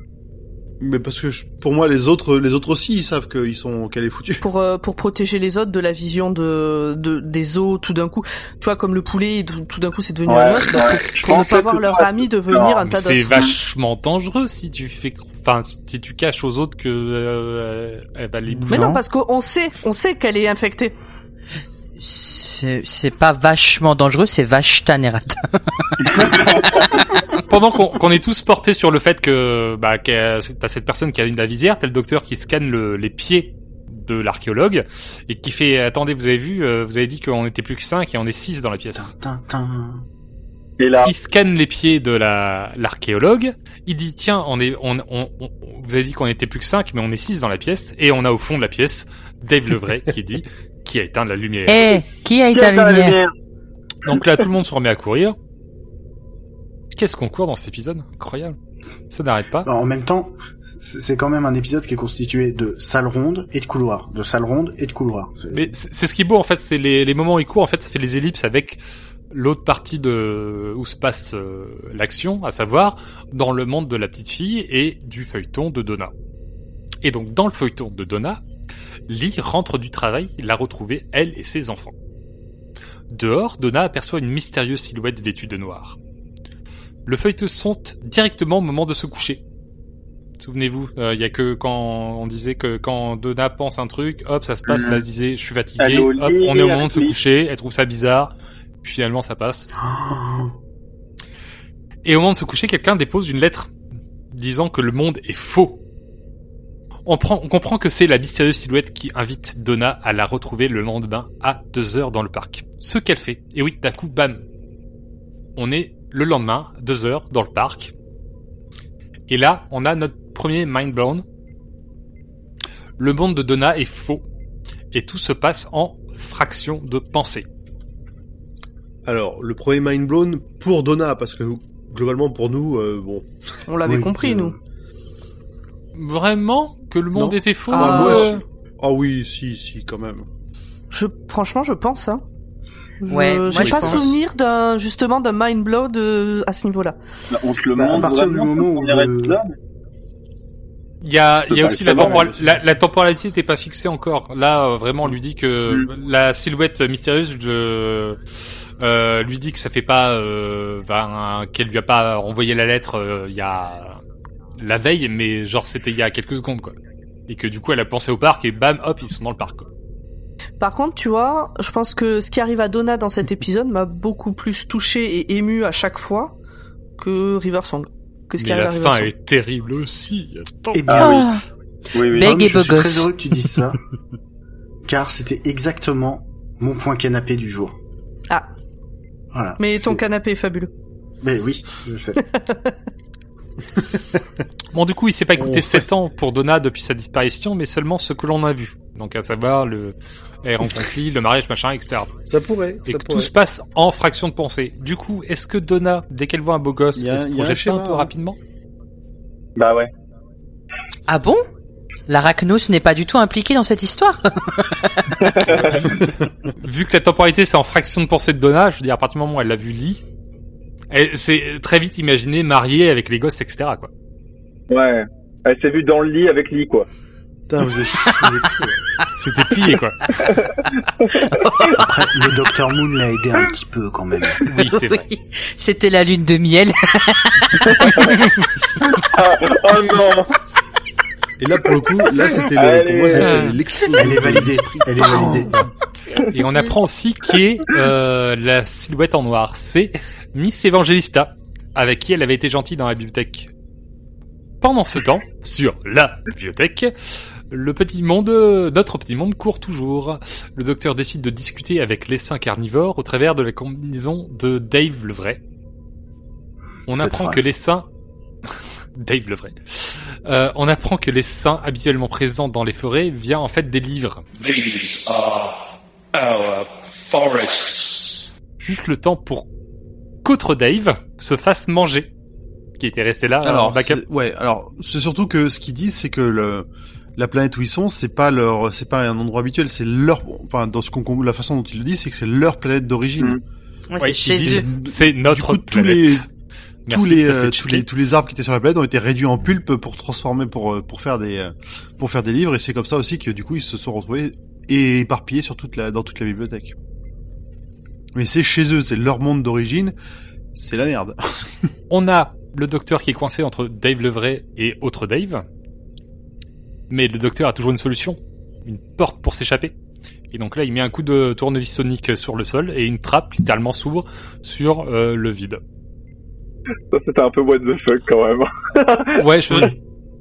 B: mais parce que je- pour moi, les autres, les autres aussi, ils savent qu'ils sont, qu'elle est foutue.
A: pour euh, pour protéger les autres de la vision de, de des os tout d'un coup tu vois comme le poulet tout, d'un coup c'est devenu
C: Ouais,
A: un os bah,
C: ouais.
A: pour, pour ne pas voir leur
C: pas-
A: ami devenir
C: Non,
A: un tas
G: C'est vachement dangereux si tu fais enfin si tu caches aux autres que euh, elle va les bouffer.
A: mais non
E: Non.
A: parce qu'on sait on sait qu'elle est infectée
D: C'est c'est pas vachement dangereux, c'est Vashta Nerata.
G: Pendant qu'on qu'on est tous portés sur le fait que bah c'est- t'as cette personne qui a une la visière, t'as le docteur qui scanne le- les pieds de l'archéologue et qui fait attendez vous avez vu euh, vous avez dit qu'on était plus que 5 et on est 6 dans la pièce.
C: Et là,
G: il scanne les pieds de la l'archéologue. Il dit tiens, on est on, on, on- vous avez dit qu'on était plus que 5 mais on est 6 dans la pièce et on a au fond de la pièce Dave Levray qui dit qui a éteint la lumière.
D: Eh, qui a éteint la lumière
G: Donc là tout le monde se remet à courir. Qu'est-ce qu'on court dans cet épisode Incroyable. Ça n'arrête pas.
E: Alors, en même temps, c'est quand même un épisode qui est constitué de salles rondes et de couloirs, de salles rondes et de couloirs.
G: Mais c'est c'est ce qui est beau en fait, c'est les, les moments où il court en fait, ça fait les ellipses avec l'autre partie de où se passe euh, l'action, à savoir dans le monde de la petite fille et du feuilleton de Donna. Et donc dans le feuilleton de Donna, Lee rentre du travail, l'a retrouvée elle et ses enfants. Dehors, Donna aperçoit une mystérieuse silhouette vêtue de noir. Le feuilleton saute directement au moment de se coucher. Souvenez-vous, euh, il y a que quand on disait que quand Donna pense un truc, hop, ça se passe. Là, elle disait, je suis fatigué. Hop, on est au moment de se coucher. Elle trouve ça bizarre. Puis finalement, ça passe. Et au moment de se coucher, quelqu'un dépose une lettre disant que le monde est faux. On, prend, on comprend que c'est la mystérieuse silhouette qui invite Donna à la retrouver le lendemain à 2 heures dans le parc. Ce qu'elle fait. Et oui, d'un coup, bam. On est le lendemain, 2 heures, dans le parc. Et là, on a notre premier mind blown. Le monde de Donna est faux. Et tout se passe en fraction de pensée.
B: Alors, le premier mind blown pour Donna, parce que globalement pour nous, euh, bon.
A: on l'avait
E: Oui,
A: compris
E: euh,
A: nous
G: Vraiment que le monde
B: Non.
G: était faux
A: Ah,
B: moi,
G: euh,
B: je- Ah oui, si, si, quand même.
A: je franchement je pense hein Je-
D: Ouais,
A: j'ai
D: je
A: pas
D: pense.
A: souvenir d'un justement d'un mind blow de à ce niveau-là
C: bah, on se le
E: Bah, à partir du moment où
C: épisode.
G: Il y a, il y a
C: pas
G: aussi la, temporal- la, la temporalité n'était pas fixée encore. Là, euh, vraiment, on lui dit que
C: Mm.
G: la silhouette mystérieuse de, euh, lui dit que ça fait pas, euh, ben, qu'elle lui a pas envoyé la lettre euh, il y a la veille, mais genre c'était il y a quelques secondes quoi. Et que du coup, elle a pensé au parc et bam, hop, ils sont dans le parc. Quoi.
A: Par contre, tu vois, je pense que ce qui arrive à Donna dans cet épisode m'a beaucoup plus touché et ému à chaque fois que River Song. Que ce qui
G: Mais
A: arrive
G: la
A: à River
G: fin
A: Song.
G: est terrible aussi. Attends.
E: Eh bien,
C: Ah
E: oui.
C: Oui, oui.
E: Non, mais
D: et
E: je suis très heureux que tu dises ça, car c'était exactement mon point canapé du jour.
A: Ah.
E: Voilà.
A: Mais ton canapé est fabuleux.
E: Mais oui, je sais.
G: Bon, du coup, il s'est pas écouté
B: Oh,
G: 7 ans pour Donna depuis sa disparition, mais seulement ce que l'on a vu. Donc à savoir le elle rencontre Lee, le mariage, machin, etc.
B: Ça pourrait.
G: Et
B: ça
G: que
B: pourrait.
G: tout se passe en fraction de pensée. Du coup, est-ce que Donna, dès qu'elle voit un beau gosse, elle se projette pas un peu
B: hein.
G: rapidement?
C: Bah ouais.
D: Ah bon? L'Arachnos n'est pas du tout impliqué dans cette histoire?
G: Vu que la temporalité c'est en fraction de pensée de Donna, je veux dire à partir du moment où elle l'a vu Lee, elle s'est très vite imaginée mariée avec les gosses, etc. Quoi.
C: Ouais. Elle s'est vue dans le lit avec Lee, quoi.
B: Putain, vous êtes vous êtes chaud.
G: C'était plié quoi.
E: Après, le Docteur Moon l'a aidé un petit peu quand même.
G: Oui, c'est vrai.
D: Oui, C'était la lune de miel.
C: Ah, oh non
B: Et là, pour le coup, là, c'était le, pour moi, c'était
G: Euh.
B: l'explosion.
E: Elle est validée. Elle est validée.
G: Et on apprend aussi qui est euh, la silhouette en noir. C'est Miss Evangelista, avec qui elle avait été gentille dans la bibliothèque. Pendant ce temps, sur la bibliothèque, le petit monde, notre petit monde court toujours. Le docteur décide de discuter avec les saints carnivores au travers de la combinaison de Dave le vrai. On
E: Cette
G: apprend
E: phrase.
G: que les saints... Dave le vrai. Euh, on apprend que les saints habituellement présents dans les forêts viennent en fait des livres.
I: These are our forests.
G: juste le temps pour qu'autre Dave se fasse manger, qui était resté là en
B: Alors,
G: backup.
B: ouais, alors, c'est surtout que ce qu'ils disent, c'est que le, la planète où ils sont, c'est pas leur, c'est pas un endroit habituel, c'est leur, enfin, dans ce qu'on, la façon dont ils le disent, c'est que c'est leur planète d'origine.
C: Mm.
D: Ouais,
G: Ouais,
D: c'est
G: ils
D: chez
G: disent,
D: eux.
G: C'est notre
B: Du coup, tous
G: planète.
B: les,
G: Merci,
B: tous les,
G: ça,
B: euh, tous les, tous les arbres qui étaient sur la planète ont été réduits en pulpe pour transformer, pour, euh, pour faire des, euh, pour faire des livres, et c'est comme ça aussi que, du coup, ils se sont retrouvés et éparpillés sur toute la, dans toute la bibliothèque. Mais c'est chez eux, c'est leur monde d'origine, c'est la merde.
G: On a le docteur qui est coincé entre Dave le vrai et autre Dave. Mais le docteur a toujours une solution. Une porte pour s'échapper. Et donc là, il met un coup de tournevis sonique sur le sol et une trappe littéralement s'ouvre sur euh, le vide.
C: Ça, c'était un peu what the fuck, quand même.
G: Ouais, je,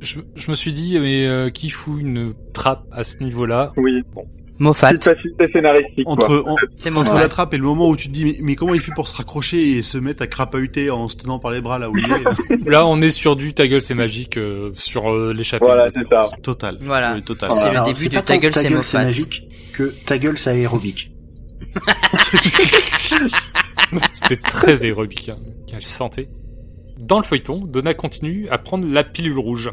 G: je, je me suis dit, mais euh, qui fout une trappe à ce niveau-là?
C: Oui.
D: Moffat.
C: Facilité scénaristique, quoi.
B: Entre, en-
D: C'est
B: entre la trappe et le moment où tu te dis, mais, mais comment il fait pour se raccrocher et se mettre à crapahuter en se tenant par les bras là où il est?
G: Là, on est sur du ta gueule, c'est magique, euh, sur euh, l'échappée.
C: Voilà, c'est ça.
B: Total.
D: Voilà.
B: Oui, total.
D: C'est le début de Ta gueule, c'est
E: magique que ta gueule, c'est aérobique.
G: C'est très aérobique. Hein. Quelle santé. Dans le feuilleton, Donna continue à prendre la pilule rouge.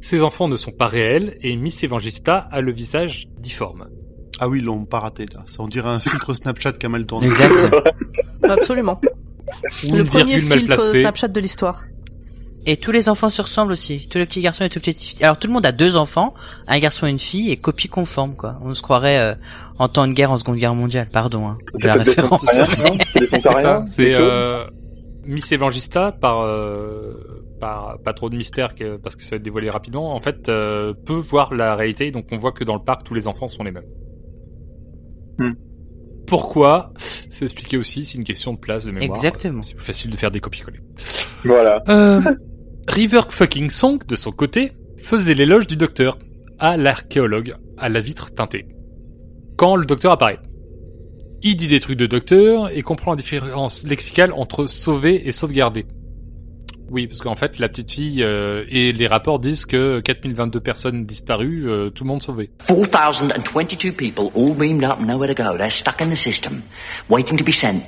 G: Ses enfants ne sont pas réels et Miss Evangelista a le visage difforme.
B: Ah oui, ils l'ont pas raté, là. Ça, on dirait un filtre Snapchat qui a mal tourné.
D: Exact.
A: Absolument.
G: Ou
A: Le premier filtre. Snapchat de l'histoire.
D: Et tous les enfants se ressemblent aussi. Tous les petits garçons et toutes les petites filles. Alors tout le monde a deux enfants, un garçon et une fille, et copie conforme, quoi. On se croirait euh, en temps de guerre en Seconde Guerre mondiale. Pardon, hein, de la référence.
C: C'est
G: ça. C'est euh, Miss Evangelista par euh, par pas trop de mystère que- parce que ça va être dévoilé rapidement. En fait, euh, peut voir la réalité. Donc on voit que dans le parc, tous les enfants sont les mêmes.
C: Hmm.
G: Pourquoi C'est expliqué aussi. C'est une question de place de mémoire.
D: Exactement.
G: C'est plus facile de faire des copies-coller.
C: Voilà.
G: Euh, River fucking Song, de son côté, faisait l'éloge du docteur à l'archéologue à la vitre teintée. Quand le docteur apparaît. Il dit des trucs de docteur et comprend la différence lexicale entre sauver et sauvegarder. Oui, parce qu'en fait, la petite fille euh, et les rapports disent que 4022 personnes disparues, euh, tout le monde sauvé.
J: 4,022 people all beamed up and nowhere to go. They're stuck in the system, waiting to be sent,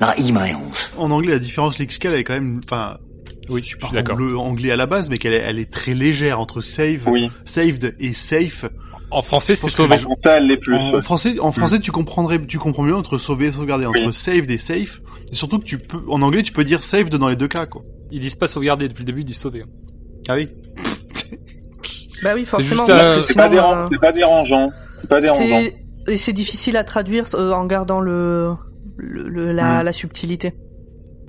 J: like emails.
B: En anglais, la différence lexicale, elle est quand même, enfin,
G: Oui,
B: je
G: suis d'accord.
B: anglais, anglais à la base, mais qu'elle est, elle est très légère entre save,
C: Oui.
B: saved et safe.
G: En français, c'est sauvé.
B: les
C: En
B: français, en français, tu comprendrais, tu comprends mieux entre sauver et sauvegarder, entre
C: Oui.
B: saved et safe. Et surtout que tu peux, en anglais, tu peux dire saved dans les deux cas, quoi.
G: Ils disent pas sauvegarder depuis le début, ils disent sauver.
B: Ah oui.
A: Bah oui, forcément.
G: euh,
C: C'est pas, dérangeant.
A: euh,
C: c'est pas dérangeant. Pas
A: et c'est difficile à traduire euh, en gardant le, le, le- la,
C: Mm.
A: la subtilité.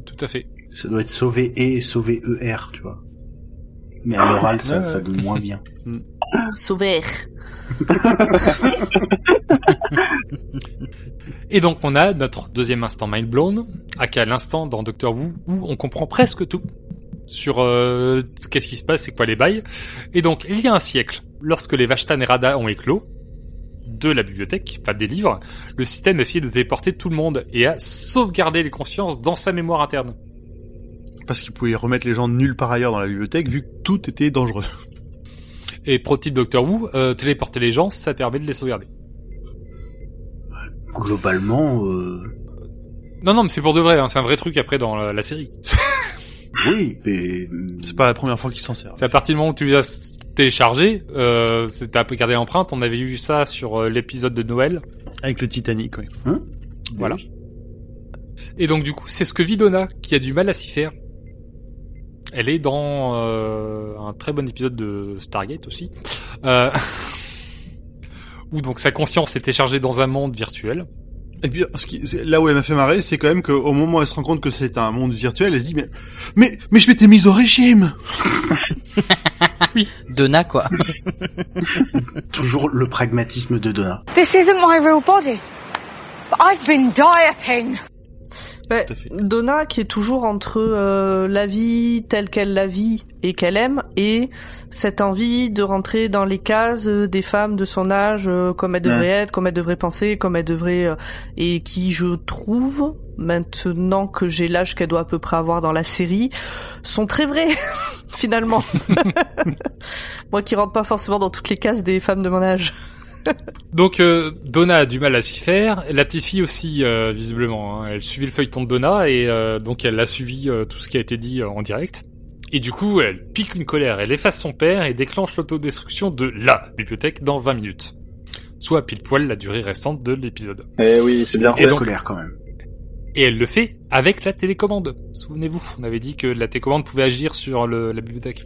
G: Tout à fait.
E: Ça doit être sauver et sauver ER, tu vois. Mais à l'oral, ça, ça donne moins bien.
A: Sauver.
G: Et donc on a notre deuxième instant mind blown, aka l'instant dans Doctor Who où on comprend presque tout sur euh, qu'est-ce qui se passe, c'est quoi les bails. Et donc il y a un siècle, lorsque les Vashtan et Rada ont éclos de la bibliothèque, enfin des livres, le système a essayé de téléporter tout le monde et a sauvegardé les consciences dans sa mémoire interne.
B: Parce qu'ils pouvaient remettre les gens nuls par ailleurs dans la bibliothèque, vu que tout était dangereux.
G: Et pro type Doctor Who, euh, téléporter les gens, ça permet de les sauvegarder.
E: Globalement, euh,
G: Non, non, mais c'est pour de vrai, hein, c'est un vrai truc après dans la, la série.
E: oui, mais
B: C'est pas la première fois qu'il s'en sert.
G: C'est à partir du moment où tu les as téléchargés, euh, c'est t'as gardé l'empreinte, on avait vu ça sur euh, l'épisode de Noël.
B: Avec le Titanic, oui.
G: Voilà. Et donc du coup, c'est ce que vit Donna, qui a du mal à s'y faire. Elle est dans euh, un très bon épisode de Stargate aussi, euh, où donc sa conscience est téléchargée dans un monde virtuel.
B: Et puis, ce qui, c'est- là où elle m'a fait marrer, c'est quand même qu'au moment où elle se rend compte que c'est un monde virtuel, elle se dit, mais, mais, mais je m'étais mise au régime!
D: Donna, quoi.
E: toujours le pragmatisme de Donna.
K: This isn't my real body. But I've been dieting.
A: Ouais,
B: Tout à fait.
A: Donna qui est toujours entre euh, la vie telle qu'elle la vit et qu'elle aime et cette envie de rentrer dans les cases des femmes de son âge euh, comme elle devrait être, comme elle devrait penser, comme elle devrait euh, et qui je trouve maintenant que j'ai l'âge qu'elle doit à peu près avoir dans la série sont très vraies finalement. Moi qui rentre pas forcément dans toutes les cases des femmes de mon âge.
G: Donc euh, Donna a du mal à s'y faire, la petite fille aussi euh, visiblement. hein. Elle suivit le feuilleton de Donna et euh, donc elle a suivi euh, tout ce qui a été dit euh, en direct. Et du coup, elle pique une colère, elle efface son père et déclenche l'autodestruction de LA bibliothèque dans 20 minutes. Soit pile poil la durée restante de l'épisode.
C: Eh oui, c'est bien
G: Et donc-
E: scolaire quand même.
G: Et elle le fait avec la télécommande. Souvenez-vous, on avait dit que la télécommande pouvait agir sur le, la bibliothèque.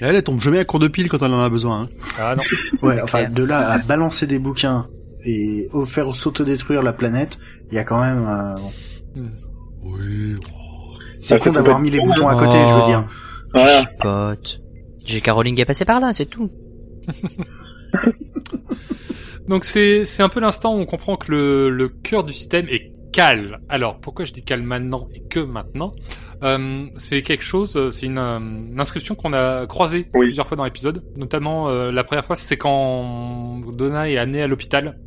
B: Elle, elle tombe jamais à court de pile quand elle en a besoin, hein.
G: Ah non.
E: Ouais, enfin,
D: clair.
E: de là à balancer des bouquins et au faire s'autodétruire la planète, il y a quand même... euh, bon.
B: Oui.
E: C'est
C: Ah,
E: con
C: c'est
E: d'avoir mis les boutons à côté, je veux dire.
C: Voilà.
D: chipotes. J.K. Rowling est passé par là, c'est tout.
G: Donc c'est c'est un peu l'instant où on comprend que le, le cœur du système est calme. Alors pourquoi je dis calme maintenant et que maintenant? Euh, C'est quelque chose, euh, c'est une, euh, une inscription qu'on a croisée
C: Oui.
G: plusieurs fois dans l'épisode. Notamment euh, la première fois, c'est quand Donna est amenée à l'hôpital.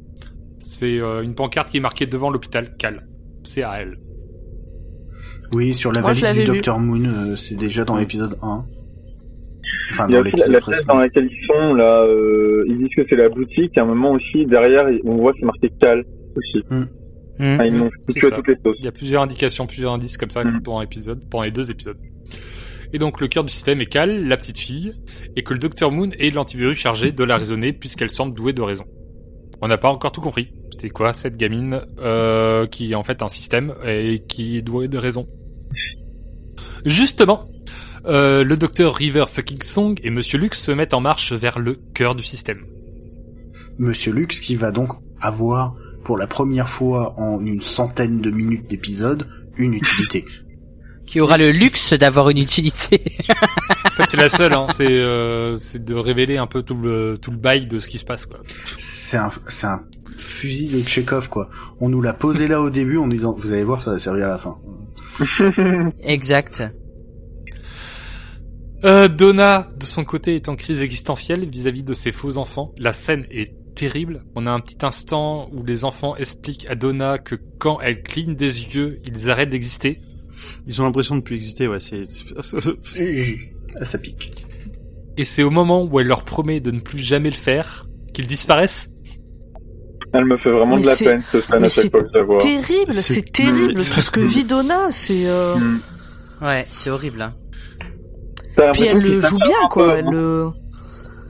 G: C'est euh, une pancarte qui est marquée devant l'hôpital, Cal. C'est à elle.
E: Oui, sur la
A: Moi,
E: valise du. Docteur Moon, euh, c'est déjà dans l'épisode 1. Enfin,
C: Il y a
E: dans
C: aussi la, dans laquelle ils sont, là, euh, ils disent que c'est la boutique, et à un moment aussi, derrière, on voit c'est marqué Cal, aussi. Enfin, ils l'ont
G: C'est
C: foutu à
G: ça.
C: toutes les sauces.
G: Il y a plusieurs indications, plusieurs indices comme ça
C: Mhm.
G: pendant l'épisode, pendant les deux épisodes. Et donc le cœur du système est Cal, la petite fille, et que le docteur Moon est l'antivirus chargé de la raisonner puisqu'elle semble douée de raison. On n'a pas encore tout compris. C'était quoi cette gamine euh, qui est en fait un système et qui est douée de raison? Justement, euh, le docteur River Fucking Song et Monsieur Lux se mettent en marche vers le cœur du système.
E: Monsieur Lux qui va donc avoir, pour la première fois en une centaine de minutes d'épisode, une utilité.
D: Qui aura le luxe d'avoir une utilité.
G: En fait, c'est la seule. Hein, c'est euh, c'est de révéler un peu tout le tout le bail de ce qui se passe. Quoi.
E: C'est un, c'est un fusil de Chekhov, quoi. On nous l'a posé là au début en disant, vous allez voir, ça va servir à la fin.
D: exact.
G: Euh, Donna, de son côté, est en crise existentielle vis-à-vis de ses faux enfants. La scène est terrible. On a un petit instant où les enfants expliquent à Donna que quand elle cligne des yeux, ils arrêtent d'exister.
B: Ils ont l'impression de plus exister, ouais, c'est...
E: Ah, ça pique.
G: Et c'est au moment où elle leur promet de ne plus jamais le faire qu'ils disparaissent.
C: Elle me fait vraiment
A: Mais
C: de la peine, ce scène, à chaque fois que je la vois.
A: Terrible,
B: C'est-
A: terrible.
B: c'est-
A: Tout ce que vit Donna, c'est. euh,
C: Mm.
D: Ouais, c'est horrible. Hein.
A: Puis elle le joue bien, quoi.
C: peu,
A: Elle
C: hein.
A: le.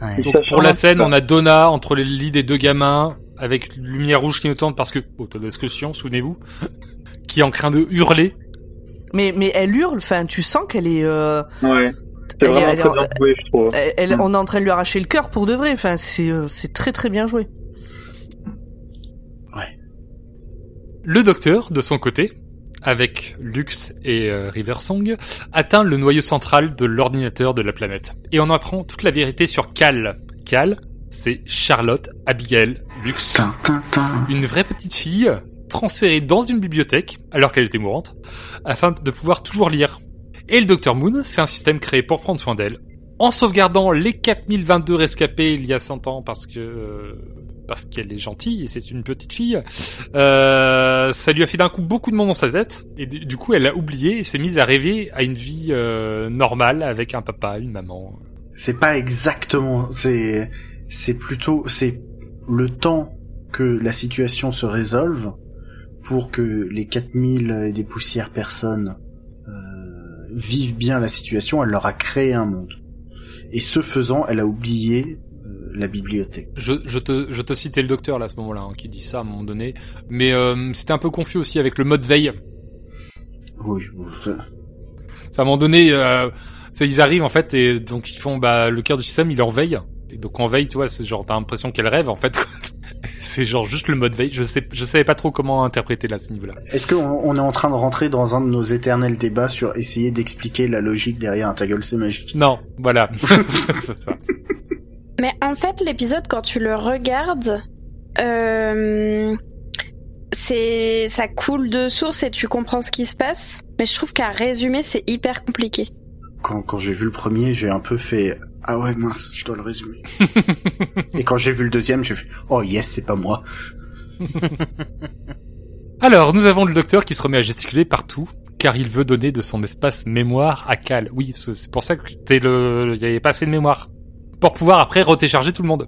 D: Ouais.
G: Donc pour la scène, on a Donna entre les lits des deux gamins, avec lumière rouge clignotante parce que, autodiscussion, souvenez-vous, qui est en train de hurler.
A: Mais mais elle hurle. Enfin, tu sens qu'elle est. euh,
C: Ouais. C'est
A: Elle est-
C: vraiment
A: elle est
C: très
A: en-
C: bien joué, je trouve.
A: elle, elle-
C: Mm.
A: on est en train de lui arracher le cœur pour de vrai. Enfin, c'est euh, c'est très très bien joué.
G: Le docteur, de son côté, avec Lux et euh, Riversong, atteint le noyau central de l'ordinateur de la planète. Et on apprend toute la vérité sur Cal. Cal, c'est Charlotte Abigail Lux. Une vraie petite fille transférée dans une bibliothèque, alors qu'elle était mourante, afin de pouvoir toujours lire. Et le Docteur Moon, c'est un système créé pour prendre soin d'elle, en sauvegardant les 4022 rescapés il y a 100 ans parce que euh, parce qu'elle est gentille et c'est une petite fille. Euh, ça lui a fait d'un coup beaucoup de monde dans sa tête et du coup elle a oublié et s'est mise à rêver à une vie euh, normale avec un papa, une maman.
E: c'est pas exactement, c'est, c'est plutôt, c'est le temps que la situation se résolve pour que les 4000 et des poussières personnes euh, vivent bien la situation, elle leur a créé un monde. Et ce faisant, elle a oublié la bibliothèque.
G: Je, je te je te citais le docteur là à ce moment-là hein, qui dit ça à un moment donné, mais euh, c'était un peu confus aussi avec le mode veille.
E: Oui. ça-
G: à un moment donné, euh, ils arrivent en fait et donc ils font bah le cœur du système il est en veille. Et donc en veille, tu vois, c'est genre t'as l'impression qu'elle rêve en fait. c'est genre juste le mode veille. Je sais, je savais pas trop comment interpréter là ce niveau-là.
E: Est-ce qu'on on est en train de rentrer dans un de nos éternels débats sur essayer d'expliquer la logique derrière un ta gueule c'est magique
G: Non, voilà. Ça.
F: Mais en fait, l'épisode, quand tu le regardes, euh, c'est ça coule de source et tu comprends ce qui se passe. Mais je trouve qu'à résumer, c'est hyper compliqué.
E: Quand, quand j'ai vu le premier, j'ai un peu fait ah ouais mince, je dois le résumer. Et quand j'ai vu le deuxième, j'ai fait oh yes, c'est pas moi.
G: Alors, nous avons le docteur qui se remet à gesticuler partout, car il veut donner de son espace mémoire à Cal. Oui, c'est c'est pour ça que t'es le, il y avait pas assez de mémoire. Pour pouvoir après retécharger tout le monde.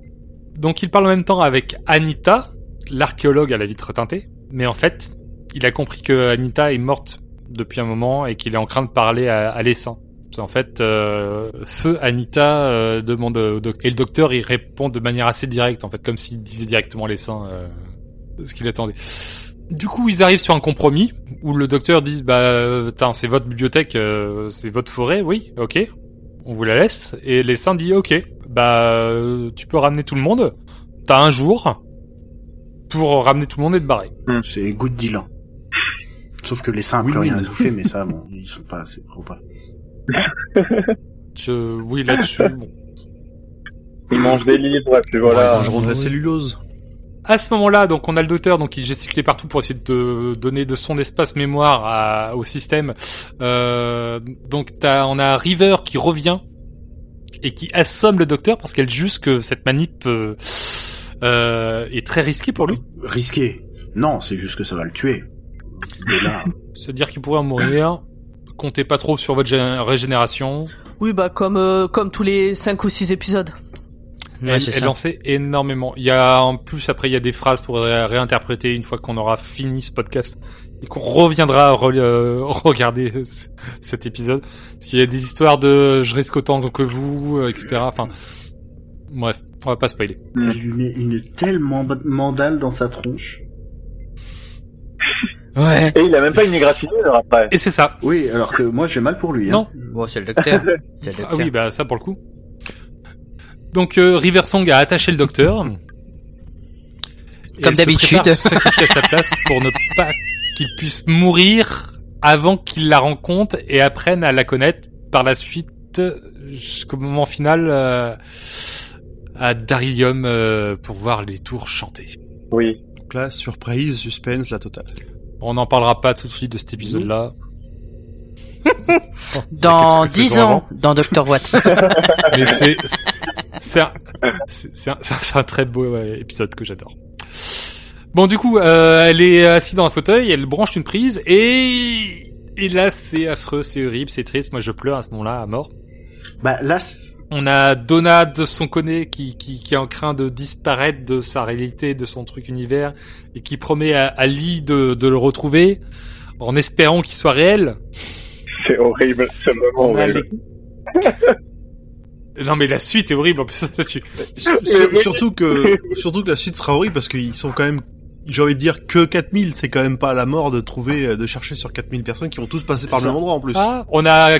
G: Donc il parle en même temps avec Anita, l'archéologue à la vitre teintée. Mais en fait, il a compris que Anita est morte depuis un moment et qu'il est en train de parler à, à En fait, euh, feu Anita euh, demande au docteur et le docteur il répond de manière assez directe en fait, comme s'il disait directement à l'essaim euh, ce qu'il attendait. Du coup, ils arrivent sur un compromis où le docteur dit bah c'est votre bibliothèque, c'est votre forêt, oui, ok, on vous la laisse. Et les saints dit ok, bah tu peux ramener tout le monde. T'as un jour pour ramener tout le monde et te barrer.
E: C'est good deal. hein. Sauf que les saints n'ont plus rien à bouffer, mais ça, bon, ils sont pas assez gros pas.
G: Je, oui là-dessus. bon.
C: Ils mangent des livres, et puis voilà.
B: Mangeront de la cellulose.
G: À ce moment-là, donc on a le docteur, donc il gesticulait partout pour essayer de donner de son espace mémoire à- au système. Euh, donc t'as, on a River qui revient et qui assomme le docteur parce qu'elle juge que cette manip euh, euh, est très risquée pour lui.
E: Risqué. Non, c'est juste que ça va le tuer. Mais là,
G: C'est-à-dire qu'il pourrait en mourir. Comptez pas trop sur votre gé- régénération.
A: Oui, bah comme euh, comme tous les 5 ou 6 épisodes.
D: Ouais,
G: elle, elle
D: ça.
G: en sait énormément. Il y a en plus après il y a des phrases pour ré- réinterpréter une fois qu'on aura fini ce podcast et qu'on reviendra re- euh, regarder cet épisode. Parce qu'il y a des histoires de je risque autant que vous, euh, etc. Enfin, bref, on va pas spoiler.
E: elle lui met une telle mand- mandale dans sa tronche.
D: Ouais.
C: Et il a même pas une égratignure après.
G: Et c'est ça.
E: Oui, alors que moi j'ai mal pour lui. Hein.
G: Non.
D: Bon, c'est le docteur. C'est le
G: Ah
D: docteur.
G: oui, bah ça pour le coup. Donc euh, River Song a attaché le docteur.
D: Comme d'habitude.
G: sacrifier à sa place pour ne pas qu'il puisse mourir avant qu'il la rencontre et apprenne à la connaître par la suite jusqu'au moment final euh, à Darilium euh, pour voir les tours chanter.
C: Oui.
B: Donc là, surprise, suspense, la totale.
G: On n'en parlera pas tout de suite de cet épisode-là.
D: Dans
G: quelques
D: 10
G: saisons
D: ans,
G: avant.
D: dans Doctor Watt.
G: Mais c'est c'est un, un, un très beau ouais, épisode que j'adore. Bon, du coup, euh, elle est assise dans un fauteuil, elle branche une prise et et là c'est affreux, c'est horrible, c'est triste. Moi, je pleure à ce moment-là à mort.
E: Bah là,
G: On a Donna de son connaît qui, qui, qui est en train de disparaître de sa réalité, de son truc univers, et qui promet à, à Lee de, de le retrouver, en espérant qu'il soit réel.
C: C'est horrible. Horrible.
G: les- Non mais la suite est horrible en plus. ça, tu-
B: Sur- surtout que surtout que la suite sera horrible parce qu'ils sont quand même j'ai envie de dire que 4000 c'est quand même pas la mort de trouver euh, de chercher sur 4000 personnes qui vont tous passer par le
E: Ça.
B: même endroit en plus.
G: Ah, on a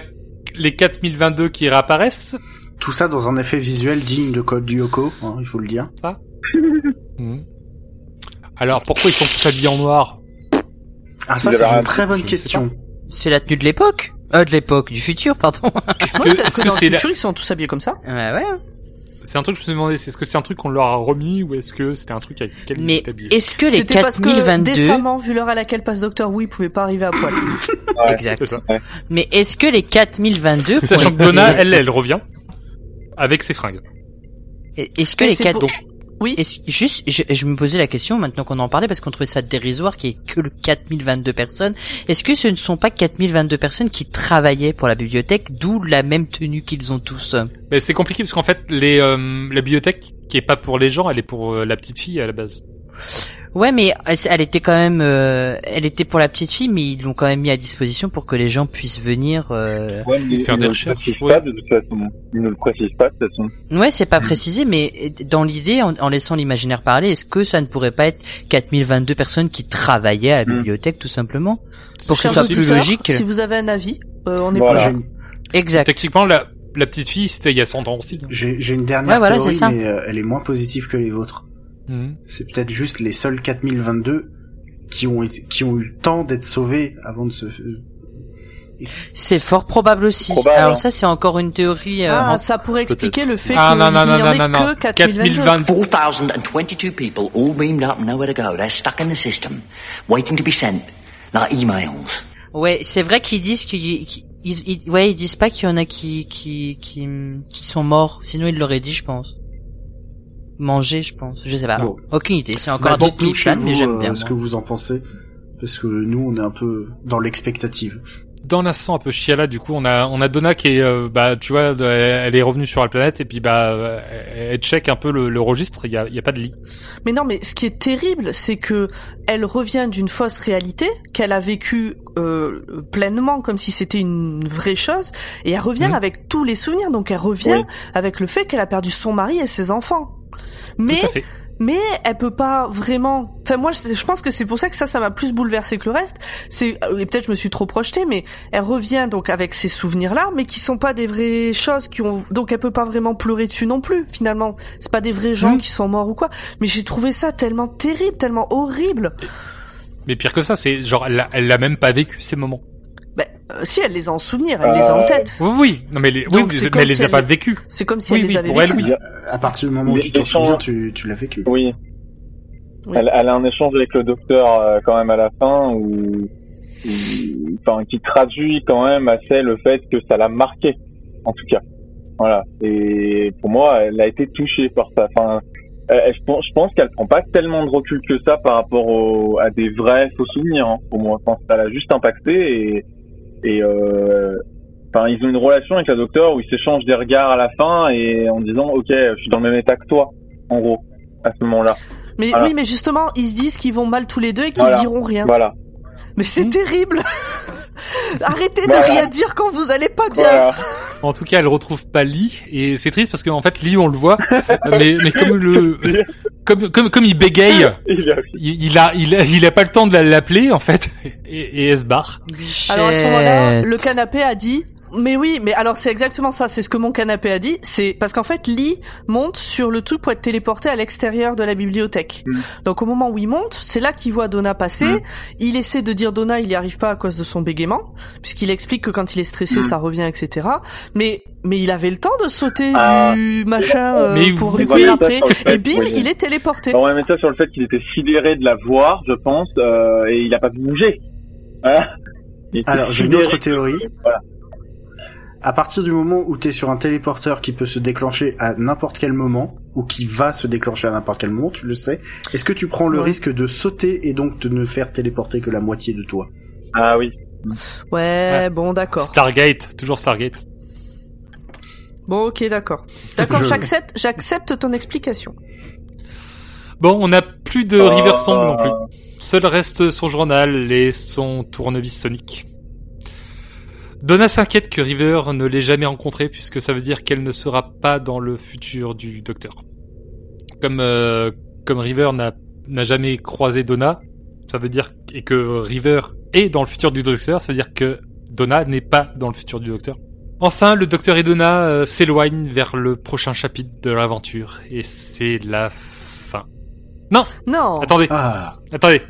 G: les 4022 qui réapparaissent.
E: tout ça dans un effet visuel digne de Code Lyoko, hein, il faut le dire.
G: Mhm. Alors pourquoi ils sont tous habillés en noir?
E: Ah ça c'est une
C: un-
E: très bonne question.
D: C'est la tenue de l'époque Euh, de l'époque, du futur, pardon.
G: Est-ce que est-ce
A: dans
G: c'est
A: le
G: la-
A: futur, ils sont tous habillés comme ça?
D: Ouais, ouais.
G: C'est un truc que je me suis demandé, c'est est-ce que c'est un truc qu'on leur a remis ou est-ce que c'était un truc avec lequel ils
D: Mais
G: étaient habillés
D: est-ce que les
A: C'était parce que
D: 4022...
A: décemment, vu l'heure à laquelle passe Docteur Who, il pouvait pas arriver à poil.
C: Ouais,
D: Exact. Mais est-ce que les 4022...
G: Sachant que Donna, elle, elle revient avec ses fringues.
D: Est-ce que
A: Et
D: les
A: c'est
D: 4...
A: pour- Oui.
D: Est-ce- juste, je, je me posais la question maintenant qu'on en parlait parce qu'on trouvait ça dérisoire qu'il y ait que le 4022 personnes. Est-ce que ce ne sont pas 4022 personnes qui travaillaient pour la bibliothèque, d'où la même tenue qu'ils ont tous
G: Mais c'est compliqué parce qu'en fait, les, euh, la bibliothèque qui est pas pour les gens, elle est pour euh, la petite fille à la base.
D: Ouais, mais elle, elle était quand même, euh, elle était pour la petite fille, mais ils l'ont quand même mis à disposition pour que les gens puissent venir. euh,
C: Ouais, mais
G: Faire
C: ils
G: des
C: ne le
G: recherches, ouais.
C: pas de toute façon. Ils ne le précisent pas de toute façon.
D: Ouais, c'est pas précisé, mais dans l'idée, en, en laissant l'imaginaire parler, est-ce que ça ne pourrait pas être 4022 personnes qui travaillaient à la
C: Mm.
D: bibliothèque, tout simplement Pour que ce soit plus logique.
A: Si vous avez un avis, euh, on est
C: Voilà.
A: pas
E: J'ai une,
D: Exact.
G: Techniquement, la, la petite fille, c'était il y a 100 ans aussi.
E: j'ai- j'ai une dernière
D: Ouais, voilà,
E: théorie, mais euh, elle est moins positive que les vôtres.
G: Mhm.
E: C'est peut-être juste les seuls 4022 qui ont été, qui ont eu le temps d'être sauvés avant de se...
D: C'est fort probable aussi.
C: Probable,
D: Alors
C: hein.
D: ça, c'est encore une théorie. euh,
A: Ah, ça pourrait expliquer le fait
G: Ah,
A: qu'il
G: non, non,
A: n'y
G: non,
A: en ait
G: non, non,
A: que 4022.
G: 4022.
J: 4,022 people all beamed up nowhere to go. They're stuck in the system, waiting to be sent, like emails.
D: Ouais, c'est vrai qu'ils disent qu'ils, qu'ils- ils, ils- ouais, ils disent pas qu'il y en a qui, qui, qui, qui sont morts. Sinon, ils l'auraient dit, je pense. Manger, je pense. Je sais pas.
E: Bon.
D: Aucune idée. C'est encore
E: Bah,
D: un petit mais j'aime
E: euh,
D: bien.
E: ce
D: moi.
E: que vous en pensez. Parce que nous, on est un peu dans l'expectative.
G: Dans la sang un peu chiala, du coup, on a, on a Donna qui est, euh, bah, tu vois, elle est revenue sur la planète et puis bah, euh, elle check un peu le, le registre. Il y a, il y a pas de lit.
A: Mais non, mais ce qui est terrible, c'est que elle revient d'une fausse réalité qu'elle a vécue euh, pleinement, comme si c'était une vraie chose, et elle revient
G: Mhm.
A: avec tous les souvenirs. Donc elle revient
C: Oui.
A: avec le fait qu'elle a perdu son mari et ses enfants. Mais
G: Tout à fait.
A: mais elle peut pas vraiment. Enfin moi, je, pense que c'est pour ça que ça, ça m'a plus bouleversé que le reste. C'est euh, et peut-être je me suis trop projetée, mais elle revient donc avec ces souvenirs-là, mais qui sont pas des vraies choses qui ont. Donc elle peut pas vraiment pleurer dessus non plus. Finalement, c'est pas des vrais gens
G: Mhm.
A: qui sont morts ou quoi. Mais j'ai trouvé ça tellement terrible, tellement horrible.
G: Mais pire que ça, c'est genre, elle l'a même pas vécu ces moments.
A: Euh, si elle les a en souvenir, elle les a en
C: Euh,
A: tête.
G: Oui, oui. Non, mais les, oui,
A: Donc,
G: mais,
A: c'est
G: mais elle les a
A: elle
G: pas
A: les-
G: vécues.
A: C'est comme si
G: Oui,
A: elle
G: oui,
A: les avait
G: pour elle,
A: vécues.
G: oui.
E: À partir du moment où
C: Les
E: tu t'en souviens, tu, tu l'as vécu.
C: Oui.
A: Oui.
C: Elle, elle a un échange avec le docteur euh, quand même à la fin où, où- enfin, qui traduit quand même assez le fait que ça l'a marqué, en tout cas. Voilà. Et pour moi, elle a été touchée par ça. Enfin, elle- elle- je pense, je pense qu'elle prend pas tellement de recul que ça par rapport au, à des vrais faux souvenirs. hein, pour moi, je pense qu'elle a juste impacté et, et euh, enfin, ils ont une relation avec la docteur où ils s'échangent des regards à la fin et en disant, ok, je suis dans le même état que toi, en gros, à ce moment-là.
A: Mais
C: Voilà.
A: oui, mais justement, ils se disent qu'ils vont mal tous les deux et qu'ils
C: Voilà.
A: se diront rien.
C: Voilà.
A: Mais c'est terrible. Arrêtez de
C: Voilà.
A: rien dire quand vous allez pas bien.
C: Voilà.
G: En tout cas, elle retrouve pas Lee et c'est triste parce qu'en fait, Lee, on le voit, mais, mais comme le, comme, comme, comme il bégaye,
C: Il a-
G: il, il a, il a, il a pas le temps de la- l'appeler en fait, et, et elle se barre.
A: Alors à ce moment-là, le canapé a dit. Mais oui, mais alors c'est exactement ça, c'est ce que mon canapé a dit, c'est parce qu'en fait Lee monte sur le truc pour être téléporté à l'extérieur de la bibliothèque.
C: Mm.
A: Donc au moment où il monte, c'est là qu'il voit Donna passer,
C: Mm.
A: il essaie de dire Donna, il y arrive pas à cause de son bégaiement, puisqu'il explique que quand il est stressé,
C: Mm.
A: ça revient, etc. Mais mais il avait le temps de sauter
C: Ah.
A: du machin euh,
G: Mais
A: pour lui après, et bim,
C: oui.
A: il est téléporté.
C: On va mettre ça sur le fait qu'il était sidéré de la voir, je pense, euh, et il a pas bougé. Voilà.
E: Alors, j'ai une autre théorie.
C: Voilà.
E: À partir du moment où t'es sur un téléporteur qui peut se déclencher à n'importe quel moment, ou qui va se déclencher à n'importe quel moment, tu le sais, est-ce que tu prends le
A: Ouais.
E: risque de sauter et donc de ne faire téléporter que la moitié de toi?
C: Ah oui.
A: Ouais, bon d'accord.
G: Stargate, toujours Stargate.
A: Bon, ok, d'accord. D'accord,
E: Je-
A: j'accepte, j'accepte ton explication.
G: Bon, on n'a plus de. River Song non plus. Seul reste son journal et son tournevis sonique. Donna s'inquiète que River ne l'ait jamais rencontrée puisque ça veut dire qu'elle ne sera pas dans le futur du docteur. Comme euh, comme River n'a n'a jamais croisé Donna, ça veut dire et que River est dans le futur du docteur, ça veut dire que Donna n'est pas dans le futur du docteur. Enfin, le docteur et Donna euh, s'éloignent vers le prochain chapitre de l'aventure et c'est la fin. Non,
A: Non.
G: attendez.
E: Ah,
G: Attendez.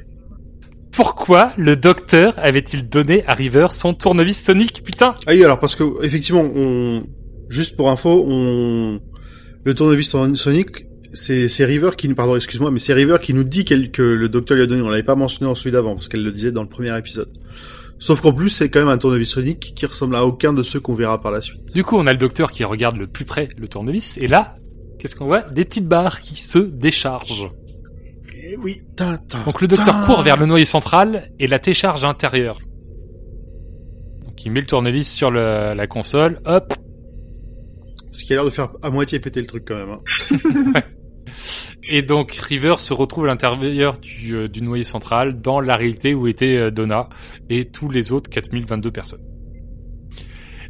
G: Pourquoi le docteur avait-il donné à River son tournevis sonique, putain?
B: Ah oui, alors parce que effectivement, on juste pour info, on le tournevis son- sonique, c'est c'est River qui nous pardon, excuse-moi, mais c'est River qui nous dit que le docteur lui a donné. On l'avait pas mentionné dans celui d'avant parce qu'elle le disait dans le premier épisode. Sauf qu'en plus, c'est quand même un tournevis sonique qui ressemble à aucun de ceux qu'on verra par la suite.
G: Du coup, on a le docteur qui regarde le plus près le tournevis, et là, qu'est-ce qu'on voit? Des petites barres qui se déchargent.
E: Eh oui, ta, ta,
G: Donc le docteur
E: ta.
G: court vers le noyau central et la décharge intérieure. Donc il met le tournevis sur le- la console, hop,
B: Ce qui a l'air de faire à moitié péter le truc quand même. hein.
G: et donc River se retrouve à l'intérieur du, euh, du noyau central dans la réalité où était euh, Donna et tous les autres 4022 personnes.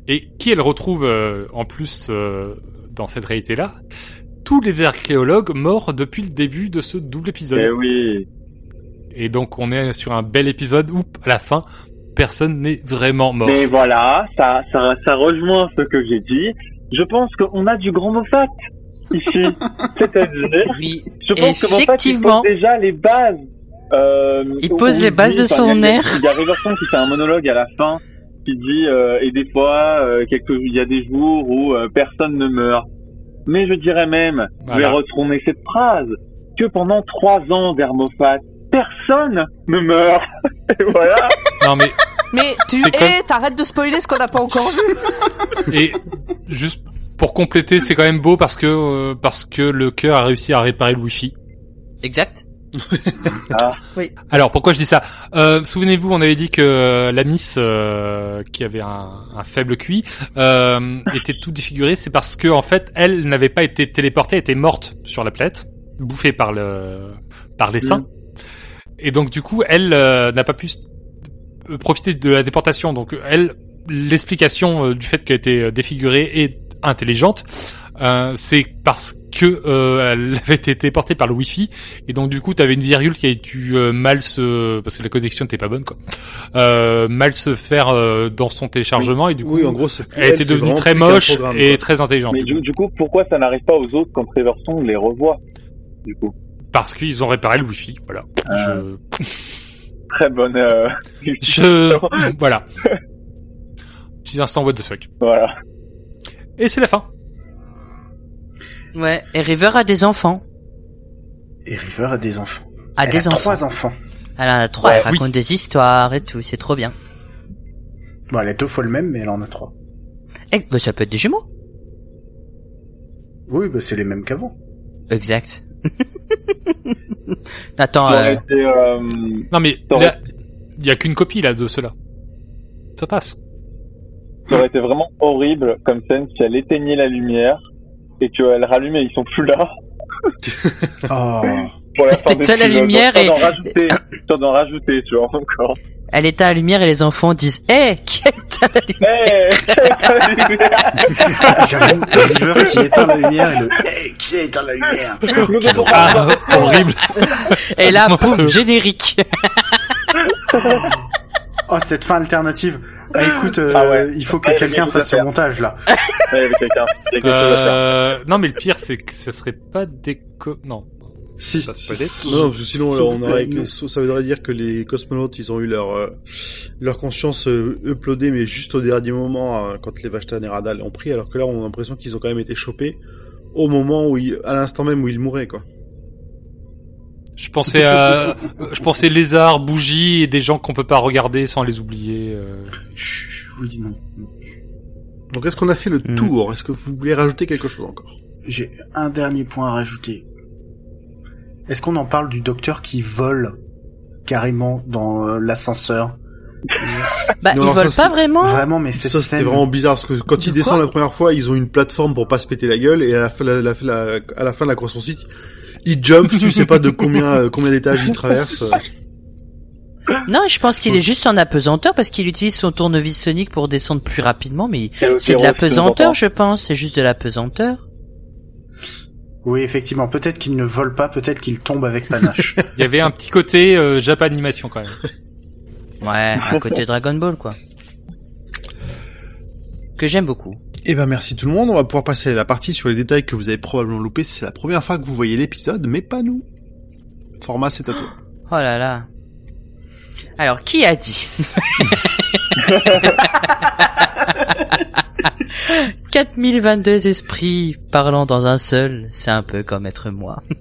G: Et qui elle retrouve euh, en plus dans cette réalité-là? Tous les archéologues morts depuis le début de ce double épisode.
C: Eh oui.
G: Et donc on est sur un bel épisode où à la fin personne n'est vraiment mort.
C: Mais voilà, ça, ça, ça rejoint ce que j'ai dit. Je pense qu'on a du grand Moffat ici. C'est-à-dire,
D: Oui,
C: je pense que Moffat il
D: effectivement.
C: pose déjà les bases. Euh,
D: Il pose les bases
C: dit-
D: de son air.
C: Il y a Riverstone qui fait un monologue à la fin qui dit euh, et des fois euh, quelques il y a des jours où euh, personne ne meurt. Mais je dirais même, je vais retourner cette phrase que pendant trois ans d'Hermophat, personne ne meurt. et voilà.
G: Non mais
A: Mais tu
G: comme-
A: eh, t'arrêtes de spoiler ce qu'on n'a pas encore vu.
G: Et juste pour compléter, c'est quand même beau parce que euh, parce que le cœur a réussi à réparer le wifi.
D: Exact.
G: Alors pourquoi je dis ça? Euh, Souvenez-vous, on avait dit que euh, la Miss euh, qui avait un, un faible QI euh, était tout défigurée. C'est parce que en fait, elle n'avait pas été téléportée, elle était morte sur la planète, bouffée par le par les seins. Et donc du coup, elle euh, n'a pas pu euh, profiter de la déportation. Donc elle, l'explication euh, du fait qu'elle était défigurée est intelligente. Euh, c'est parce que euh, elle avait été déportée par le Wi-Fi. Et donc du coup t'avais une virgule qui a dû euh, mal se parce que la connexion n'était pas bonne quoi. Euh, mal se faire euh, dans son téléchargement. Et du coup
B: Oui, en gros, plus
G: elle était devenue très moche et
B: quoi.
G: très intelligente.
C: Mais du, du coup, pourquoi ça n'arrive pas aux autres quand Trevor Song les revoit Du coup,
G: parce qu'ils ont réparé le Wi-Fi voilà.
C: Euh. très bonne. euh,
G: je je voilà. Petit instant what the fuck.
C: Voilà.
G: et c'est la fin
D: Ouais. Et River a des enfants.
E: Et River a des enfants.
D: A
E: Elle
D: des
E: a
D: enfants.
E: trois enfants.
D: Elle en a trois.
C: Ouais,
D: elle raconte des histoires et tout. C'est trop bien.
E: Bon, elle a deux fois le même, mais elle en a trois.
D: Eh, bah, ça peut être des jumeaux.
E: Oui, bah c'est les mêmes qu'avant.
D: Exact. Attends. Euh,
C: été, euh,
G: non mais il y a qu'une copie là de cela ça passe
C: ça aurait été vraiment horrible comme scène si elle éteignait la lumière et qu'elle rallumait, ils sont plus là.
E: Oh.
C: Pour la fin
D: T'éteins
C: des
D: la
C: pilotes.
D: lumière et-
C: d'en rajouter, d'en rajouter, tu vois, encore.
D: elle éteint la lumière et les enfants disent Eh, qui a éteint la lumière?
C: Hey.
E: J'avoue, River qui éteint la lumière et le Hey, qui éteint la lumière?
G: Ah, horrible
D: Et là, boum, générique.
E: Oh, cette fin alternative. Ah, écoute, euh,
C: Ah ouais.
E: il faut que
C: Ouais,
E: quelqu'un fasse ce montage là.
C: Ouais, quelqu'un.
G: Euh, non mais le pire c'est que ça serait pas déco non
E: Si.
G: Ça se peut
E: si-
B: Non, non, parce que sinon, on aurait, ça voudrait dire que les cosmonautes, ils ont eu leur, euh, leur conscience uploadée, mais juste au dernier moment, quand les Vashtan et Radal ont pris, alors que là, on a l'impression qu'ils ont quand même été chopés au moment où ils, à l'instant même où ils mouraient, quoi.
G: Je pensais à, je pensais lézards, bougies et des gens qu'on peut pas regarder sans les oublier. euh.
E: Chut, je vous dis non.
B: Donc, est-ce qu'on a fait le
D: Hmm.
B: tour? Est-ce que vous voulez rajouter quelque chose encore?
E: J'ai un dernier point à rajouter. Est-ce qu'on en parle du docteur qui vole carrément dans euh, l'ascenseur?
D: Bah,
B: Non,
D: ils
B: non,
D: volent
B: ça,
D: pas vraiment.
E: Vraiment, mais cette
B: Ça, c'était
E: scène...
B: vraiment bizarre, parce que quand ils
D: De
B: descendent
D: quoi
B: la première fois, ils ont une plateforme pour pas se péter la gueule, et à la fin, la, la- la- à la fin de la course poursuite, ils jump, tu sais pas de combien, euh, combien d'étages ils traversent. euh.
D: Non, je pense qu'il est juste en apesanteur parce qu'il utilise son tournevis sonique pour descendre plus rapidement, mais c'est de l'apesanteur,
C: je
D: pense. C'est juste de l'apesanteur.
E: Oui, effectivement, peut-être qu'il ne vole pas, peut-être qu'il tombe avec panache.
G: Il y avait un petit côté euh, Japan animation quand même.
D: Ouais, à côté Dragon Ball, quoi. Que j'aime beaucoup.
B: Eh ben merci tout le monde, on va pouvoir passer à la partie sur les détails que vous avez probablement loupés, c'est la première fois que vous voyez l'épisode, mais pas nous. Format, c'est à toi.
D: Oh là là. Alors, qui a dit? 4022 esprits parlant dans un seul, c'est un peu comme être moi.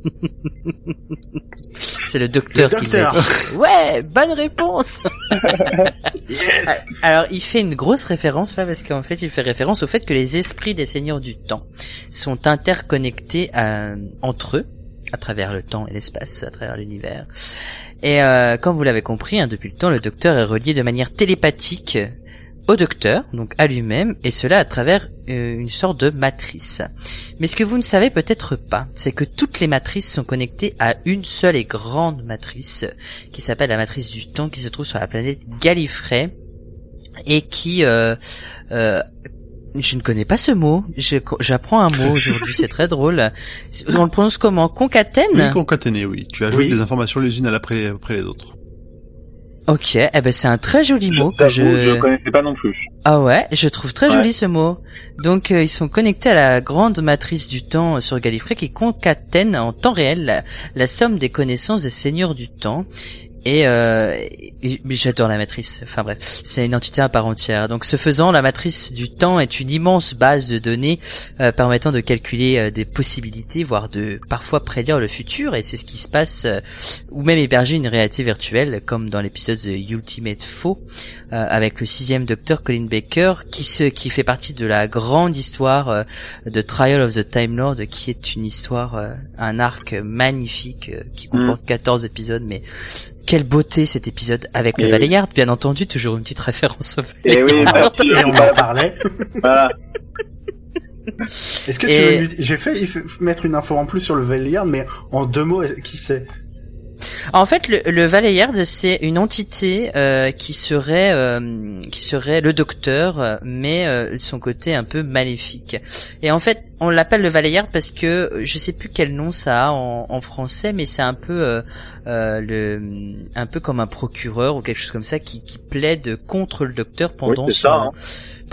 D: C'est le docteur
E: Le
D: qui l'a dit. Ouais, bonne réponse. Alors, il fait une grosse référence là parce qu'en fait, il fait référence au fait que les esprits des seigneurs du temps sont interconnectés à- entre eux à travers le temps et l'espace, à travers l'univers. Et euh, comme vous l'avez compris, hein, depuis le temps, le docteur est relié de manière télépathique au docteur, donc à lui-même, et cela à travers euh, une sorte de matrice. Mais ce que vous ne savez peut-être pas, c'est que toutes les matrices sont connectées à une seule et grande matrice, qui s'appelle la matrice du temps, qui se trouve sur la planète Gallifrey, et qui... Euh, euh, je ne connais pas ce mot. J'apprends un mot aujourd'hui, c'est très drôle. On le prononce comment? Concatène
B: Oui, concaténé, oui. Tu ajoutes
E: Oui.
B: les informations les unes après les autres.
D: Ok, eh ben c'est un très joli mot que je...
C: je connaissais pas non plus.
D: Ah ouais, je trouve très
C: Ouais.
D: joli ce mot. Donc euh, ils sont connectés à la grande matrice du temps sur Gallifrey qui concatène en temps réel la, la somme des connaissances des seigneurs du temps. Et, euh, et- j'adore la matrice. Enfin bref, c'est une entité à part entière. Donc ce faisant, la matrice du temps est une immense base de données euh, permettant de calculer euh, des possibilités, voire de parfois prédire le futur. Et c'est ce qui se passe, euh, ou même héberger une réalité virtuelle, comme dans l'épisode The Ultimate Faux, euh, avec le sixième docteur Colin Baker, qui se, qui fait partie de la grande histoire euh, de Trial of the Time Lord, qui est une histoire, euh, un arc magnifique euh, qui comporte 14 épisodes, mais quelle beauté cet épisode avec le
C: Et
D: Valeyard, bien entendu, toujours une petite référence au
C: Et oui,
D: Valeyard.
E: Et on en parlait.
C: Voilà.
E: Est-ce que tu veux J'ai fait mettre une info en plus sur le Valiard, mais en deux mots, qui c'est?
D: En fait, le, le Valeyard, c'est une entité euh, qui serait euh, qui serait le docteur, mais euh, de son côté un peu maléfique. Et en fait, on l'appelle le Valeyard parce que je sais plus quel nom ça a en, en français, mais c'est un peu euh, euh, le un peu comme un procureur ou quelque chose comme ça qui, qui plaide contre le docteur pendant
C: Oui,
D: son
C: ça, hein.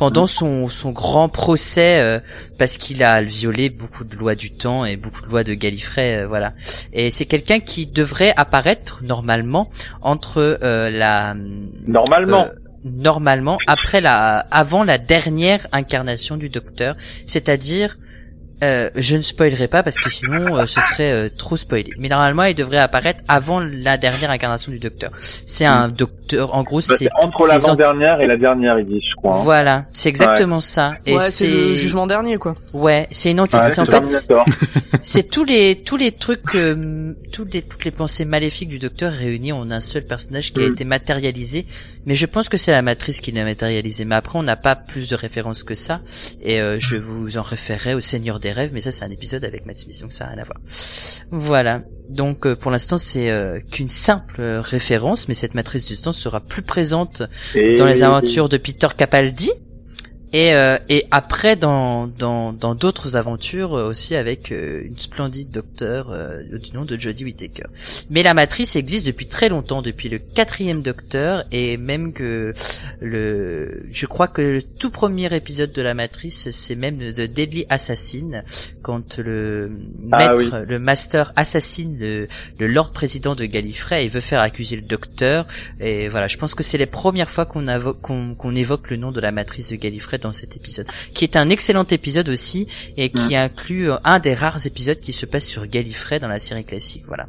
D: Pendant son, son grand procès euh, parce qu'il a violé beaucoup de lois du temps et beaucoup de lois de Gallifrey, euh, voilà. Et c'est quelqu'un qui devrait apparaître normalement entre euh, la
C: Normalement.
D: euh, normalement après la avant la dernière incarnation du Docteur, c'est-à-dire euh, je ne spoilerai pas parce que sinon euh, ce serait euh, trop spoilé. Mais normalement, il devrait apparaître avant la dernière incarnation du Docteur. C'est un docteur, en gros,
C: Bah,
D: c'est
C: entre
D: en-
C: l'avant-dernière et la dernière, ils disent, je crois. hein.
D: Voilà, c'est exactement ça. Et
A: ouais, c'est le jugement dernier, quoi.
D: Ouais, c'est une entité.
C: Ouais,
D: en fait, c'est tous les tous les trucs, euh, tous les toutes les pensées maléfiques du Docteur réunies en un seul personnage qui a
C: Mm.
D: été matérialisé. Mais je pense que c'est la Matrice qui l'a matérialisé. Mais après, on n'a pas plus de références que ça. Et euh, je vous en référerai au Seigneur des rêves. Mais ça, c'est un épisode avec Matt Smith, donc ça n'a rien à voir. Voilà. Donc euh, pour l'instant, c'est euh, qu'une simple euh, référence, mais cette Matrice du temps sera plus présente
C: Et-
D: dans les aventures de Peter Capaldi. Et, euh, et après dans dans dans d'autres aventures euh, aussi avec euh, une splendide docteur euh, du nom de Jodie Whittaker. Mais la Matrice existe depuis très longtemps, depuis le quatrième Docteur et même que le, je crois que le tout premier épisode de la Matrice c'est même The Deadly Assassin quand le
C: Ah
D: maître,
C: oui.
D: le Master assassine le, le Lord Président de Gallifrey et veut faire accuser le Docteur et voilà, je pense que c'est les premières fois qu'on qu'on qu'on évoque le nom de la Matrice de Gallifrey dans cet épisode, qui est un excellent épisode aussi et qui inclut euh, un des rares épisodes qui se passe sur Gallifrey dans la série classique. Voilà.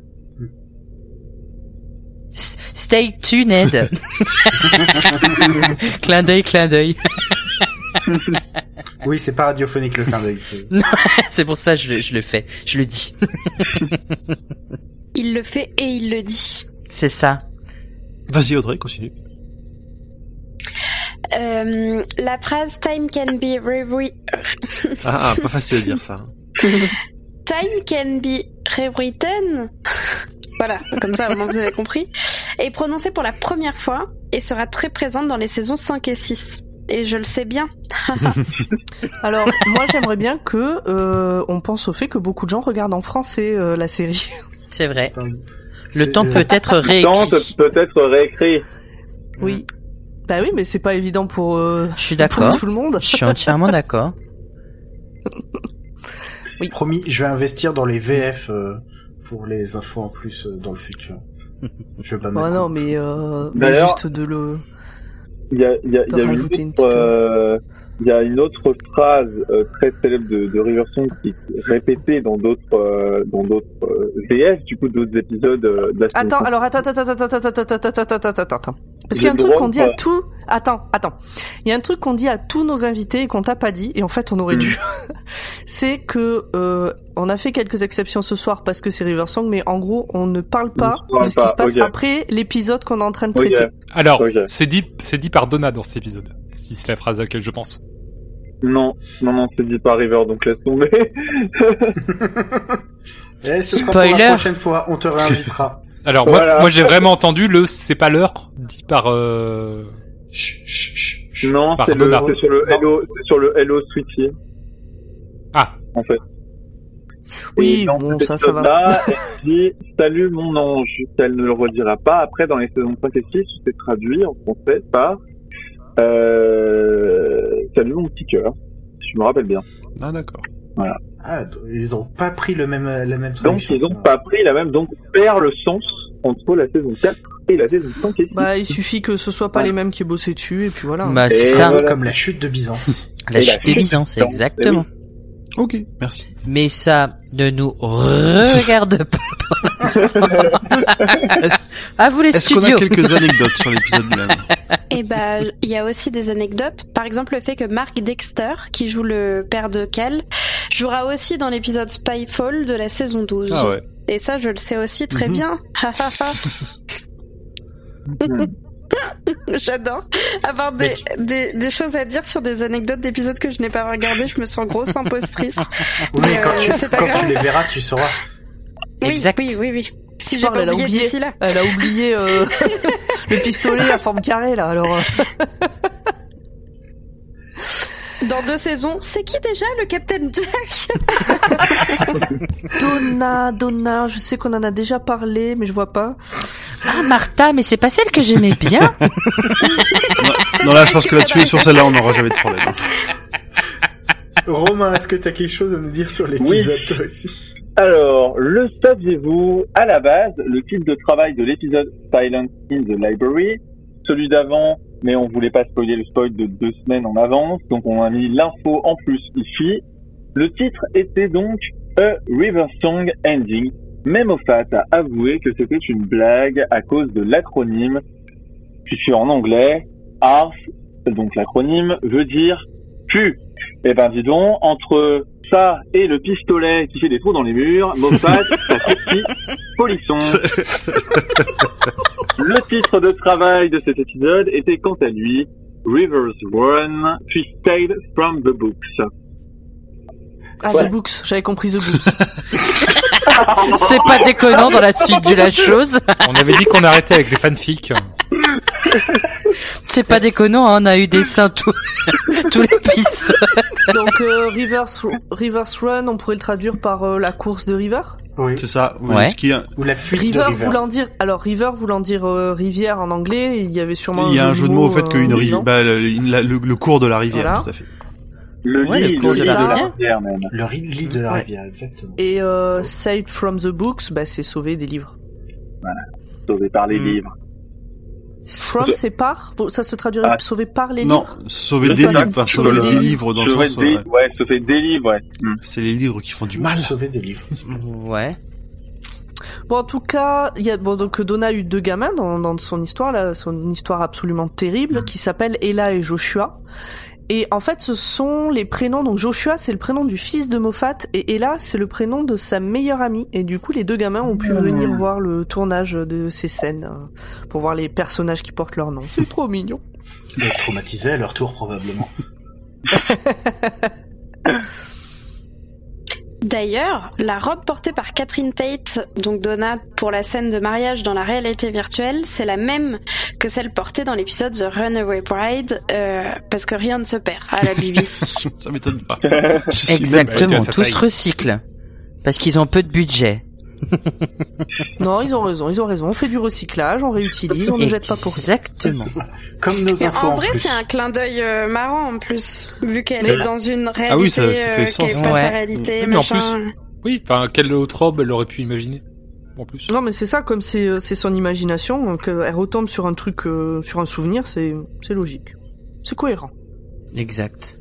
D: S- Stay tuned. clin d'œil, clin d'œil.
E: Oui, c'est pas radiophonique le clin d'œil.
D: C'est pour ça que je le, je le fais, je le dis.
F: Il le fait et il le dit.
D: C'est ça.
B: Vas-y Audrey, continue.
F: Euh, la phrase Time can be rewritten.
B: Ah, ah, pas facile à dire ça.
F: Time can be rewritten. voilà, comme ça au moins vous avez compris. Est prononcée pour la première fois et sera très présente dans les saisons 5 et 6. Et je le sais bien.
A: Alors, moi, j'aimerais bien que euh, on pense au fait que beaucoup de gens regardent en français euh, la série.
D: C'est vrai.
E: Le
D: Le temps peut être réécrit.
C: peut-être réécrit.
A: Oui. Bah oui, mais c'est pas évident pour, euh,
D: Je suis
A: pour
D: d'accord.
A: tout le monde.
D: Je suis entièrement d'accord.
E: Promis, je vais investir dans les VF euh, pour les infos en plus euh, dans le futur. Je vais pas
A: Oh
E: mettre.
A: non, mais, euh, mais
C: D'ailleurs-
A: juste de le.
C: Il y a, il y a, il y
A: T'en
C: a une autre,
A: petite,
C: euh, il y a une autre phrase euh, très célèbre de, de River Song qui est répétée dans d'autres euh, dans d'autres euh, VF, du coup d'autres épisodes euh, de la saison
A: Attends, alors attends, attends, attends, attends, attends, attends, attends, attends, attends, attends, attends. Parce qu'il y a un truc qu'on dit à tout. Attends, attends. Il y a un truc qu'on dit à tous nos invités et qu'on t'a pas dit et en fait on aurait
C: Hmm.
A: dû. c'est que euh, on a fait quelques exceptions ce soir parce que c'est River Song, mais en gros on ne parle pas de ce qui se
C: pas,
A: passe après l'épisode qu'on est en train de traiter.
G: Alors, c'est dit, c'est dit par Donna dans cet épisode. Si c'est la phrase à laquelle je pense.
C: Non, non, non, c'est dit par River, donc laisse tomber.
E: Eh, ce sera pour
D: Spoiler.
E: la prochaine fois, on te réinvitera.
G: Alors,
C: Voilà.
G: moi, moi j'ai vraiment entendu le c'est pas l'heure dit par, euh...
E: Chut, chut, chut, chut.
C: non, c'est le,
G: Pardonna.
C: c'est sur le. Hello, c'est sur le Hello Sweetie,
G: Ah,
C: en fait.
A: Oui,
C: dans
A: bon, ça, ça va.
C: elle dit Salut mon ange. Elle ne le redira pas. Après, dans les saisons 5 et 6, c'est traduit en français par euh, Salut mon petit cœur. Je me rappelle bien.
B: Ah, d'accord.
E: Ah, ils ont pas pris le même, la même
C: Donc, ils n'ont pas pris la même. Donc, perd le sens entre la saison 4 et la saison 5 et 6.
A: Bah, il suffit que ce soit pas
C: Ouais.
A: les mêmes qui aient bossé dessus et puis voilà.
D: Bah, c'est ça.
C: voilà.
E: Comme la chute de Byzance.
D: La
C: Et la
D: chute des
C: chute
D: Byzance,
C: de Byzance,
D: exactement.
B: Ok, merci.
D: Mais ça ne nous regarde pas pour l'instant.
B: Est-ce
D: À vous les
B: est-ce qu'on a quelques anecdotes sur l'épisode lui-même
F: Et bah, il y a aussi des anecdotes. Par exemple, le fait que Mark Dexter, qui joue le père de Cal, jouera aussi dans l'épisode Spyfall de la saison 12.
B: Ah ouais.
F: Et ça, je le sais aussi très
B: Mhm.
F: bien. J'adore avoir des, des, des choses à dire sur des anecdotes d'épisodes que je n'ai pas regardé. Je me sens grosse impostrice.
E: Oui,
F: Mais,
E: quand,
F: euh,
E: tu,
F: c'est pas
E: quand
F: grave.
E: tu les verras, tu sauras.
F: Oui,
D: Exact.
F: oui, oui, oui. Si j'ai
A: Parle,
F: pas
A: elle a
F: oublié
A: oublié.
F: d'ici là.
A: Elle a oublié euh, le pistolet à forme carrée là. Alors. euh,
F: Dans deux saisons, c'est qui déjà le Captain Jack
A: Donna, Donna, je sais qu'on en a déjà parlé, mais je vois pas.
D: Ah, Martha, mais c'est pas celle que j'aimais bien.
B: Non, là, je pense que là-dessus, sur celle-là, on n'aura jamais de problème.
E: Romain, est-ce que t'as quelque chose à nous dire sur l'épisode, toi aussi?
C: Alors, le saviez-vous À la base, le titre de travail de l'épisode Silence in the Library, celui d'avant, mais on voulait pas spoiler le spoil de deux semaines en avance, donc on a mis l'info en plus ici. Le titre était donc A River Song Ending, mais Moffat a avoué que c'était une blague à cause de l'acronyme, puisque en anglais, ARF, donc l'acronyme, veut dire pu. Eh ben dis donc, entre ça et le pistolet qui fait des trous dans les murs, Moffat a sorti Polisson. Le titre de travail de cet épisode était quant à lui Rivers Run, Twisted from the Books.
A: Ah,
C: Ouais.
A: The Books, j'avais compris The Books.
D: c'est pas déconnant dans la suite de la chose.
G: on avait dit qu'on arrêtait avec les fanfics.
D: C'est pas déconnant, hein, on a eu des seins tout, tout l'épisode.
A: Donc euh, Rivers, Rivers Run, on pourrait le traduire par euh, la course de River?
E: Oui.
B: C'est ça. Oui,
D: Ouais.
B: qui est-
E: Ou la fuite
A: River,
E: de River.
A: voulant dire, alors River voulant dire euh, rivière en anglais, il y avait sûrement.
B: Il y a un jeu de mots au fait qu'une
A: euh,
B: rivière,
A: non
B: bah, le, la- le- le cours de la rivière,
A: Voilà.
B: tout à fait.
C: Le
D: Ouais, le
C: lit, le
D: de
C: lit
D: la
C: de la
D: rivière.
C: même.
E: Le lit de la
A: Ouais.
E: rivière, exactement.
A: Et euh, Saved from the Books, bah c'est sauvé des livres.
C: Sauvé par les
B: Hmm.
C: livres.
A: From c'est par, ça se traduirait
C: Ah.
A: sauvé par les
B: Non,
A: livres?
B: sauver
C: Je
B: des livres, enfin,
C: Sauver
B: sauver
C: des
B: livres dans le
C: Sauver
B: sens,
C: des, ouais, sauver des livres, ouais. Hmm.
B: c'est les livres qui font du mal.
E: Sauver des livres.
D: Ouais.
A: Bon, en tout cas, il y a bon donc Donna a eu deux gamins dans, dans son histoire là, son histoire absolument terrible qui s'appellent Ella et Joshua. Et en fait, ce sont les prénoms. Donc Joshua, c'est le prénom du fils de Moffat, et Ella, c'est le prénom de sa meilleure amie. Et du coup, les deux gamins ont pu venir voir le tournage de ces scènes euh, pour voir les personnages qui portent leur nom. C'est trop mignon.
E: Et traumatisés à leur tour, probablement.
F: D'ailleurs, la robe portée par Catherine Tate, donc Donna, pour la scène de mariage dans la réalité virtuelle, c'est la même que celle portée dans l'épisode The Runaway Bride, euh, parce que rien ne se perd à la BBC.
B: Ça m'étonne pas.
D: Exactement, tous
G: taille.
D: recyclent. Parce qu'ils ont peu de budget.
A: Non, ils ont raison, ils ont raison. On fait du recyclage, on réutilise, on ne jette pas pour rien.
D: Exactement.
E: Comme nos
F: Mais
E: infos
F: en
E: en
F: vrai,
E: plus.
F: c'est un clin d'œil euh, marrant en plus, vu qu'elle est dans une réalité
B: Ah oui, ça- ça fait
F: euh,
B: sens.
F: qui est pas
D: Ouais.
F: sa réalité,
G: mais en
F: machin.
G: Oui, enfin, quelle autre robe elle aurait pu imaginer En plus.
A: Non, mais c'est ça, comme c'est euh, c'est son imagination, donc euh, elle retombe sur un truc, euh, sur un souvenir, c'est c'est logique, c'est cohérent.
D: Exact.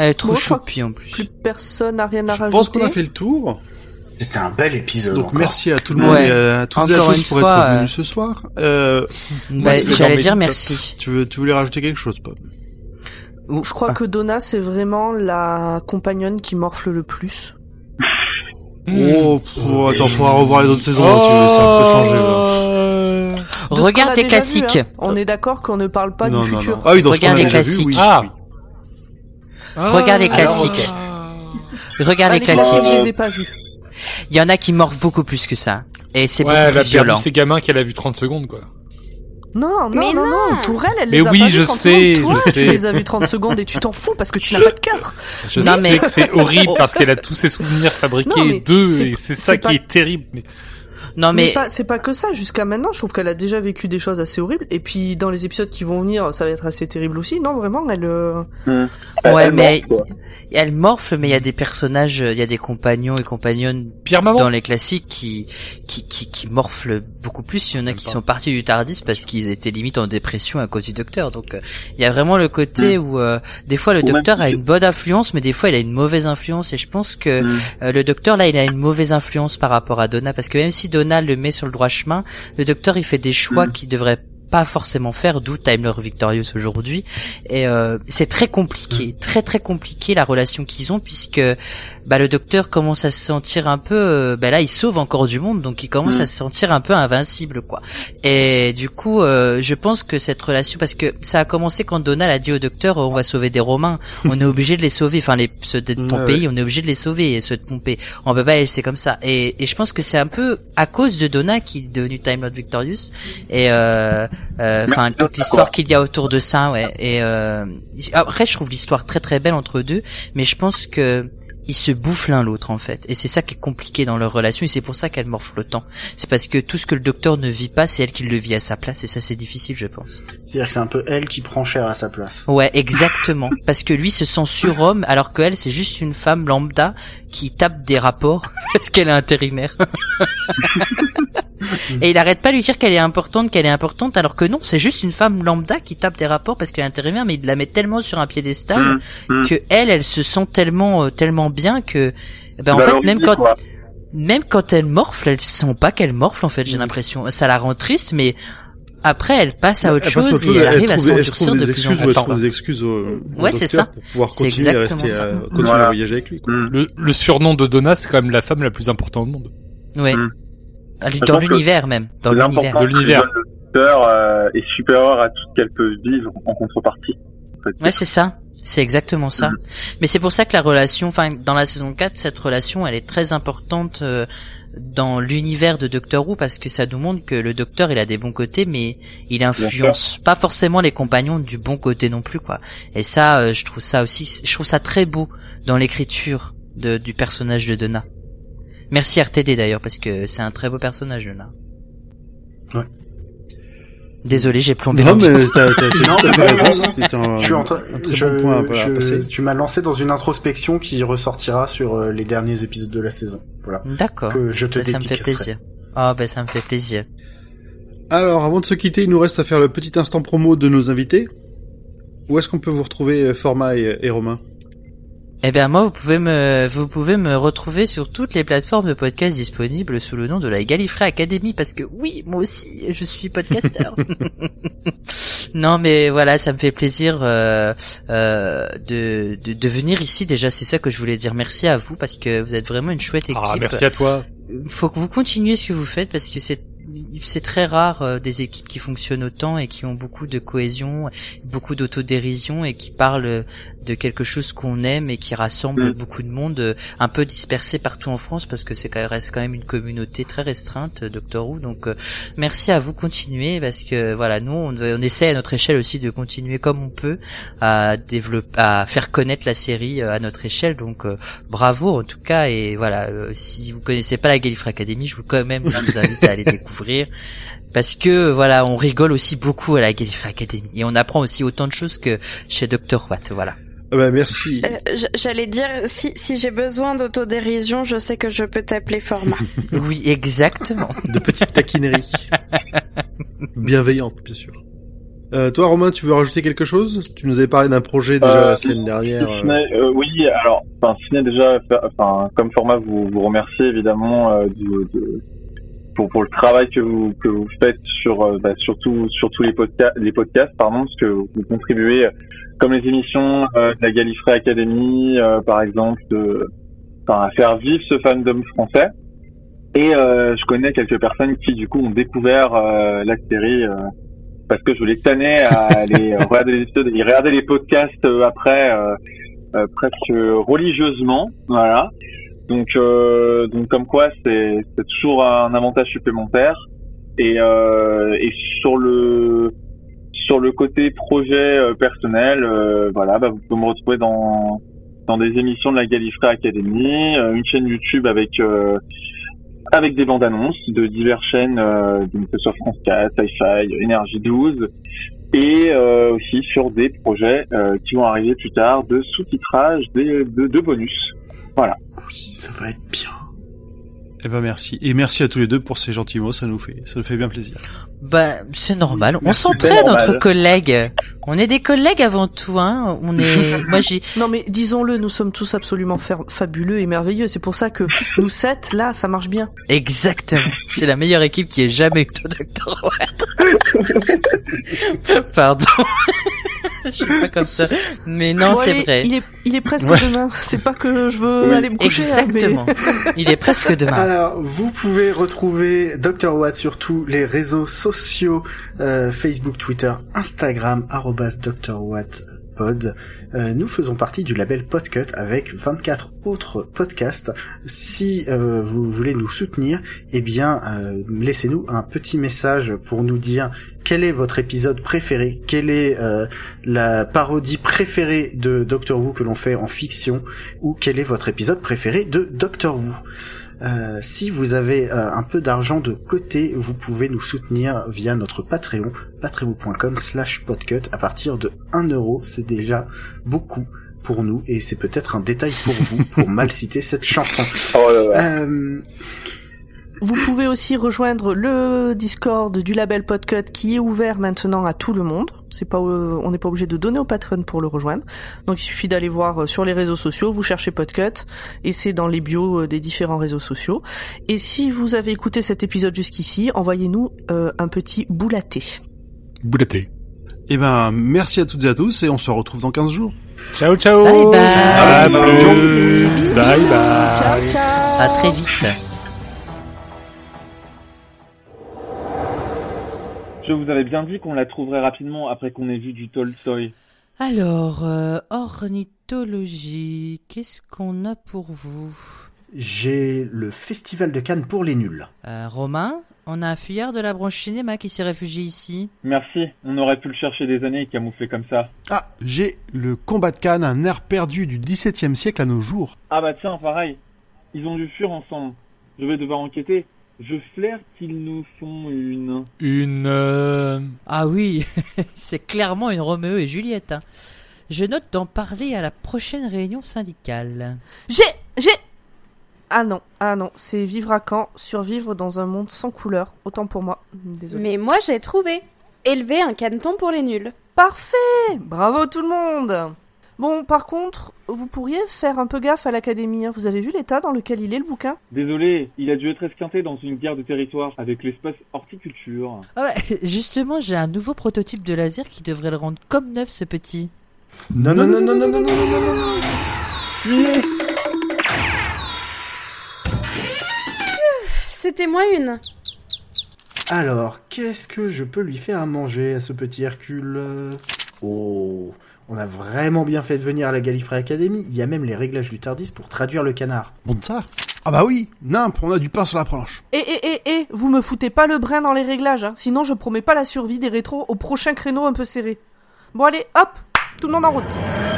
D: Elle est trop
A: Bon,
D: en plus.
A: Plus personne n'a rien à
B: Je pense qu'on
A: rajouter.
B: a fait le tour.
E: C'était un bel épisode.
B: Donc
E: encore.
B: merci à tout le monde
D: Ouais.
B: et à toutes et à tous pour
D: fois,
B: être venus
D: euh,
B: ce soir. Euh,
D: Bah, j'allais dire merci.
B: tu veux, tu voulais rajouter quelque chose, Pop
A: Je crois
D: Ah.
A: que Donna, c'est vraiment la compagnonne qui morfle le plus.
B: Oh, pff, oh, attends, faudra revoir les autres saisons. tu veux, ça a un peu changé. Là.
A: De ce qu'on
D: Regarde les
A: déjà
D: classiques.
A: vu, hein. On est d'accord qu'on ne parle pas
B: non,
A: du
B: non,
A: futur.
B: non. Ah oui, dans ce
D: Regarde les
B: déjà vu,
D: classiques.
B: oui.
G: Ah.
D: Regarde les
E: alors,
D: classiques.
A: Ah,
D: Regarde les
A: les classiques,
D: classiques.
A: je les ai pas vus.
D: Il y en a qui morvent beaucoup plus que ça. Et c'est
G: Ouais,
D: beaucoup
G: elle a
D: plus violent.
G: ses gamins qu'elle a vu 30 secondes, quoi.
A: Non, non,
F: Mais
A: non,
F: non.
A: non, Pour elle, elle
G: Mais
A: les a
G: oui,
A: pas
G: je
A: vus 30
G: sais,
A: secondes. Toi,
G: je
A: tu
G: sais.
A: les as vus 30 secondes et tu t'en fous parce que tu n'as pas de cœur.
G: Je
D: Non,
G: sais
D: mais-
G: que c'est horrible parce qu'elle a tous ses souvenirs fabriqués d'eux
A: c'est-
G: et c'est
A: c'est
G: ça qui
A: pas-
G: est terrible. Mais...
D: Non
A: Mais, c'est pas que ça. Jusqu'à maintenant, je trouve qu'elle a déjà vécu des choses assez horribles. Et puis, dans les épisodes qui vont venir, ça va être assez terrible aussi. Non, vraiment, elle... euh,
D: Ouais,
C: Elle
D: mais
C: morfle,
D: elle morfle, mais il y a des personnages, il y a des compagnons et compagnonnes
G: Pierre Maman
D: dans les classiques qui, qui, qui, qui morflent beaucoup plus. Il y en a qui sont partis du Tardis parce qu'ils étaient limite en dépression à cause du docteur. Donc, euh, il y a vraiment le côté où, euh, des fois, le
C: Ou
D: docteur a une bonne influence, mais des fois, il a une mauvaise influence. Et je pense que
C: Mm.
D: euh, le docteur, là, il a une mauvaise influence par rapport à Donna. Parce que même si Donna le met sur le droit chemin, le docteur, il fait des choix
C: Mm.
D: qu'il devrait pas forcément faire, d'où Time Lord Victorious aujourd'hui. Et euh, c'est très compliqué, très très compliqué la relation qu'ils ont puisque bah le docteur commence à se sentir un peu, euh, bah là il sauve encore du monde, donc il commence
C: Mm.
D: à se sentir un peu invincible quoi. Et du coup, euh, je pense que cette relation, parce que ça a commencé quand Donald a dit au docteur, on va sauver des Romains, on est obligé de les sauver, enfin les ceux de
B: Ouais,
D: Pompéi, on est obligé de les sauver, et ceux de Pompée, on peut pas laisser comme ça. Et, et je pense que c'est un peu à cause de Donna qui est devenu Time Lord Victorious et euh, euh, enfin
C: Merci,
D: toute l'histoire qu'il y a autour de ça, ouais. Et euh, après, je trouve l'histoire très très belle entre eux deux, mais je pense que ils se bouffent l'un l'autre en fait, et c'est ça qui est compliqué dans leur relation, et c'est pour ça qu'elle morfle le temps. C'est parce que tout ce que le docteur ne vit pas, c'est elle qui le vit à sa place, et ça c'est difficile, je pense.
E: C'est-à-dire que c'est un peu elle qui prend cher à sa place.
D: Ouais, exactement. Parce que lui se sent surhomme, alors que elle, c'est juste une femme lambda qui tape des rapports parce qu'elle est intérimaire. Et il arrête pas de lui dire qu'elle est importante, qu'elle est importante, alors que non, c'est juste une femme lambda qui tape des rapports parce qu'elle est intérimaire, mais il la met tellement sur un piédestal
C: Mm, mm.
D: que elle, elle se sent tellement, euh, tellement bien que, ben en
C: Bah,
D: fait, même quand,
C: quoi.
D: même quand elle morfle, elle sent pas qu'elle morfle en fait, j'ai l'impression. Ça la rend triste, mais après, elle passe à autre
B: Elle passe à
D: chose et elle arrive à
B: trouve, elle se
D: s'endurcir de
B: des
D: plus en
B: excuses ou elle
D: plus.
B: trouve des excuses au, au
D: Ouais, c'est ça.
B: pour pouvoir
D: C'est
B: continuer à rester, à, continuer
C: Voilà.
B: à voyager avec lui. Quoi.
G: Le, le surnom de Donna, c'est quand même la femme la plus importante au monde.
D: Ouais.
C: Je
D: Dans l'univers même. Dans l'univers.
G: De l'univers.
C: donne le docteur euh, est supérieure à tout ce qu'elle peut vivre en contrepartie. en fait.
D: Ouais, c'est ça. C'est exactement ça.
C: Mhm.
D: Mais c'est pour ça que la relation, enfin, dans la saison 4, cette relation, elle est très importante euh, dans l'univers de Doctor Who parce que ça nous montre que le docteur, il a des bons côtés, mais il influence pas forcément les compagnons du bon côté non plus, quoi. Et ça, euh, je trouve ça aussi, je trouve ça très beau dans l'écriture de, du personnage de Donna. Merci RTD d'ailleurs parce que c'est un très beau personnage, Donna.
E: Ouais.
D: Désolé, j'ai plombé
B: Non, mais t'as t'as- t'as
E: Non,
B: tout à fait
E: non,
B: raison.
E: non,
B: C'était un,
E: Je suis en train,
B: un très
E: je,
B: bon point à, à
E: je-
B: passer.
E: tu m'as lancé dans une introspection qui ressortira sur euh, les derniers épisodes de la saison. Voilà.
D: D'accord.
E: Que je te
D: Bah, ça me fait
E: dédicacerai.
D: plaisir. Ah, ben ça me fait plaisir.
B: Alors, avant de se quitter, il nous reste à faire le petit instant promo de nos invités. Où est-ce qu'on peut vous retrouver, euh, Format et, et Romain?
D: Eh bien moi vous pouvez me vous pouvez me retrouver sur toutes les plateformes de podcast disponibles sous le nom de la Gallifrey Academy parce que oui moi aussi je suis podcasteur. non mais voilà ça me fait plaisir euh, euh, de, de de venir ici déjà c'est ça que je voulais dire merci à vous parce que vous êtes vraiment une chouette équipe.
G: Ah, merci à toi.
D: faut que vous continuiez ce que vous faites parce que c'est c'est très rare euh, des équipes qui fonctionnent autant et qui ont beaucoup de cohésion, beaucoup d'autodérision et qui parlent de quelque chose qu'on aime et qui rassemble
C: Mm.
D: beaucoup de monde, euh, un peu dispersé partout en France parce que c'est quand même, reste quand même une communauté très restreinte, euh, Doctor Who. Donc euh, merci à vous continuer parce que voilà nous on, on essaie à notre échelle aussi de continuer comme on peut à développer, à faire connaître la série à notre échelle. Donc euh, bravo en tout cas et voilà euh, si vous connaissez pas la Gallifrey Academy je vous quand même je vous invite à aller découvrir parce que voilà on rigole aussi beaucoup à la Gallifrey Academy et on apprend aussi autant de choses que chez Dr Watt voilà
B: bah, Merci.
F: Euh, J'allais dire, si, si j'ai besoin d'autodérision, je sais que je peux t'appeler format.
D: oui exactement
B: De petites taquineries. Bienveillantes, bien sûr. Euh, toi, Romain, tu veux rajouter quelque chose? Tu nous avais parlé d'un projet déjà
C: Euh,
B: la semaine dernière. Euh.
C: euh, oui, alors, enfin, si ce n'est déjà, enfin, comme format, vous vous remerciez évidemment euh, du, de- pour pour le travail que vous que vous faites sur euh, bah, surtout sur tous les podcasts, les podcasts, pardon, parce que vous contribuez, comme les émissions euh, de la Gallifrey Academy, euh, par exemple, de, enfin, à faire vivre ce fandom français. Et euh, je connais quelques personnes qui du coup ont découvert euh, la série euh, parce que je les tannais à aller regarder les épisodes et regarder les podcasts euh, après euh, euh, presque religieusement, voilà. Donc euh, donc comme quoi c'est c'est toujours un avantage supplémentaire et euh, et sur le sur le côté projet euh, personnel, euh, voilà, bah, vous pouvez me retrouver dans dans des émissions de la Gallifrey Academy, euh, une chaîne YouTube avec avec des bandes annonces de diverses chaînes, euh, que ce soit France 4, Sci-Fi, Énergie 12, et aussi sur des projets qui vont arriver plus tard de sous-titrage, de, de bonus. Voilà.
E: Oui, ça va être bien.
B: Eh ben merci. Et merci à tous les deux pour ces gentils mots, ça nous fait, ça nous fait bien plaisir.
D: Bah, c'est normal. On s'entraide entre collègues. On est des collègues avant tout, hein. On est, moi j'ai,
A: Non mais disons-le, nous sommes tous absolument fa- fabuleux et merveilleux. C'est pour ça que nous sept, là, ça marche bien.
D: exactement. C'est la meilleure équipe qui ait jamais eu de Dr. Watt. Pardon. Je suis pas comme ça. Mais non,
A: Bon,
D: c'est vrai.
A: Il est, il est presque
B: Ouais.
A: demain. C'est pas que je veux
C: Oui.
A: aller me coucher. hein, mais-
D: Exactement. Il est presque demain.
E: Alors, vous pouvez retrouver Dr. Watt sur tous les réseaux sociaux, euh, Facebook, Twitter, Instagram, arrobas Dr. Watt Pod. Euh, nous faisons partie du label Podcut avec 24 autres podcasts. Si euh, vous voulez nous soutenir, eh bien, euh, laissez-nous un petit message pour nous dire quel est votre épisode préféré, quelle est la parodie préférée de Doctor Who que l'on fait en fiction, ou quel est votre épisode préféré de Doctor Who. Euh, si vous avez euh, un peu d'argent de côté, vous pouvez nous soutenir via notre Patreon, patreon.com slash podcut. À partir de 1 euro, c'est déjà beaucoup pour nous, et c'est peut-être un détail pour vous, pour mal citer cette chanson.
C: Oh là là.
E: Euh,
A: Vous pouvez aussi rejoindre le Discord du label Podcut qui est ouvert maintenant à tout le monde. C'est pas, euh, on n'est pas obligé de donner au patron pour le rejoindre. Donc il suffit d'aller voir euh, sur les réseaux sociaux, vous cherchez Podcut et c'est dans les bios euh, des différents réseaux sociaux. Et si vous avez écouté cet épisode jusqu'ici, envoyez-nous euh, un petit boulaté.
G: Bouleté.
B: Eh ben merci à toutes et à tous et on se retrouve dans 15 jours.
G: Ciao, ciao.
D: Bye bye.
B: Ciao.
G: plus. Bye bye.
A: Ciao ciao.
D: À très vite.
C: Je vous avais bien dit qu'on la trouverait rapidement après qu'on ait vu du Tolstoy.
D: Alors, euh, ornithologie, qu'est-ce qu'on a pour vous?
E: J'ai le Festival de Cannes pour les nuls.
D: euh, Romain, on a un fuyard de la branche cinéma qui s'est réfugié ici.
C: Merci, on aurait pu le chercher des années et camoufler comme ça.
B: Ah, j'ai le combat de Cannes, un air perdu du XVIIe siècle à nos jours.
C: Ah bah tiens, pareil, ils ont dû fuir ensemble. Je vais devoir enquêter. Je flaire qu'ils nous font une...
G: Une... euh,
D: Ah oui, c'est clairement une Roméo et Juliette. hein. Je note d'en parler à la prochaine réunion syndicale.
A: J'ai, j'ai. Ah non, ah non, c'est vivre à Caen, survivre dans un monde sans couleur. Autant pour moi. Désolé.
F: Mais moi, j'ai trouvé. Élever un caneton pour les nuls.
A: Parfait Bravo tout le monde Bon, par contre, vous pourriez faire un peu gaffe à l'académie. hein. Vous avez vu l'état dans lequel il est le bouquin?
C: Désolé, il a dû être esquinté dans une guerre de territoire avec l'espace horticulture.
D: Ah ouais, justement, j'ai un nouveau prototype de laser qui devrait le rendre comme neuf, ce petit.
E: Non, non, non, non, non, non, non, non, non, non, non.
F: C'était moi une.
E: Alors, qu'est-ce que je peux lui faire à manger à ce petit Hercule? Oh, on a vraiment bien fait de venir à la Gallifrey Academy. Il y a même les réglages du Tardis pour traduire le canard.
B: Bon de ça Ah bah oui, nimp, on a du pain sur la planche.
A: Eh, eh, eh, eh, vous me foutez pas le brin dans les réglages, hein. sinon je promets pas la survie des rétros au prochain créneau un peu serré. Bon allez, hop, tout le monde en route.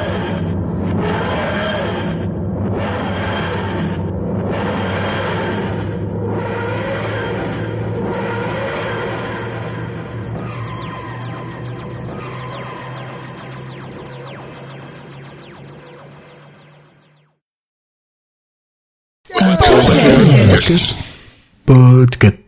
A: Podcast.
E: Podcast.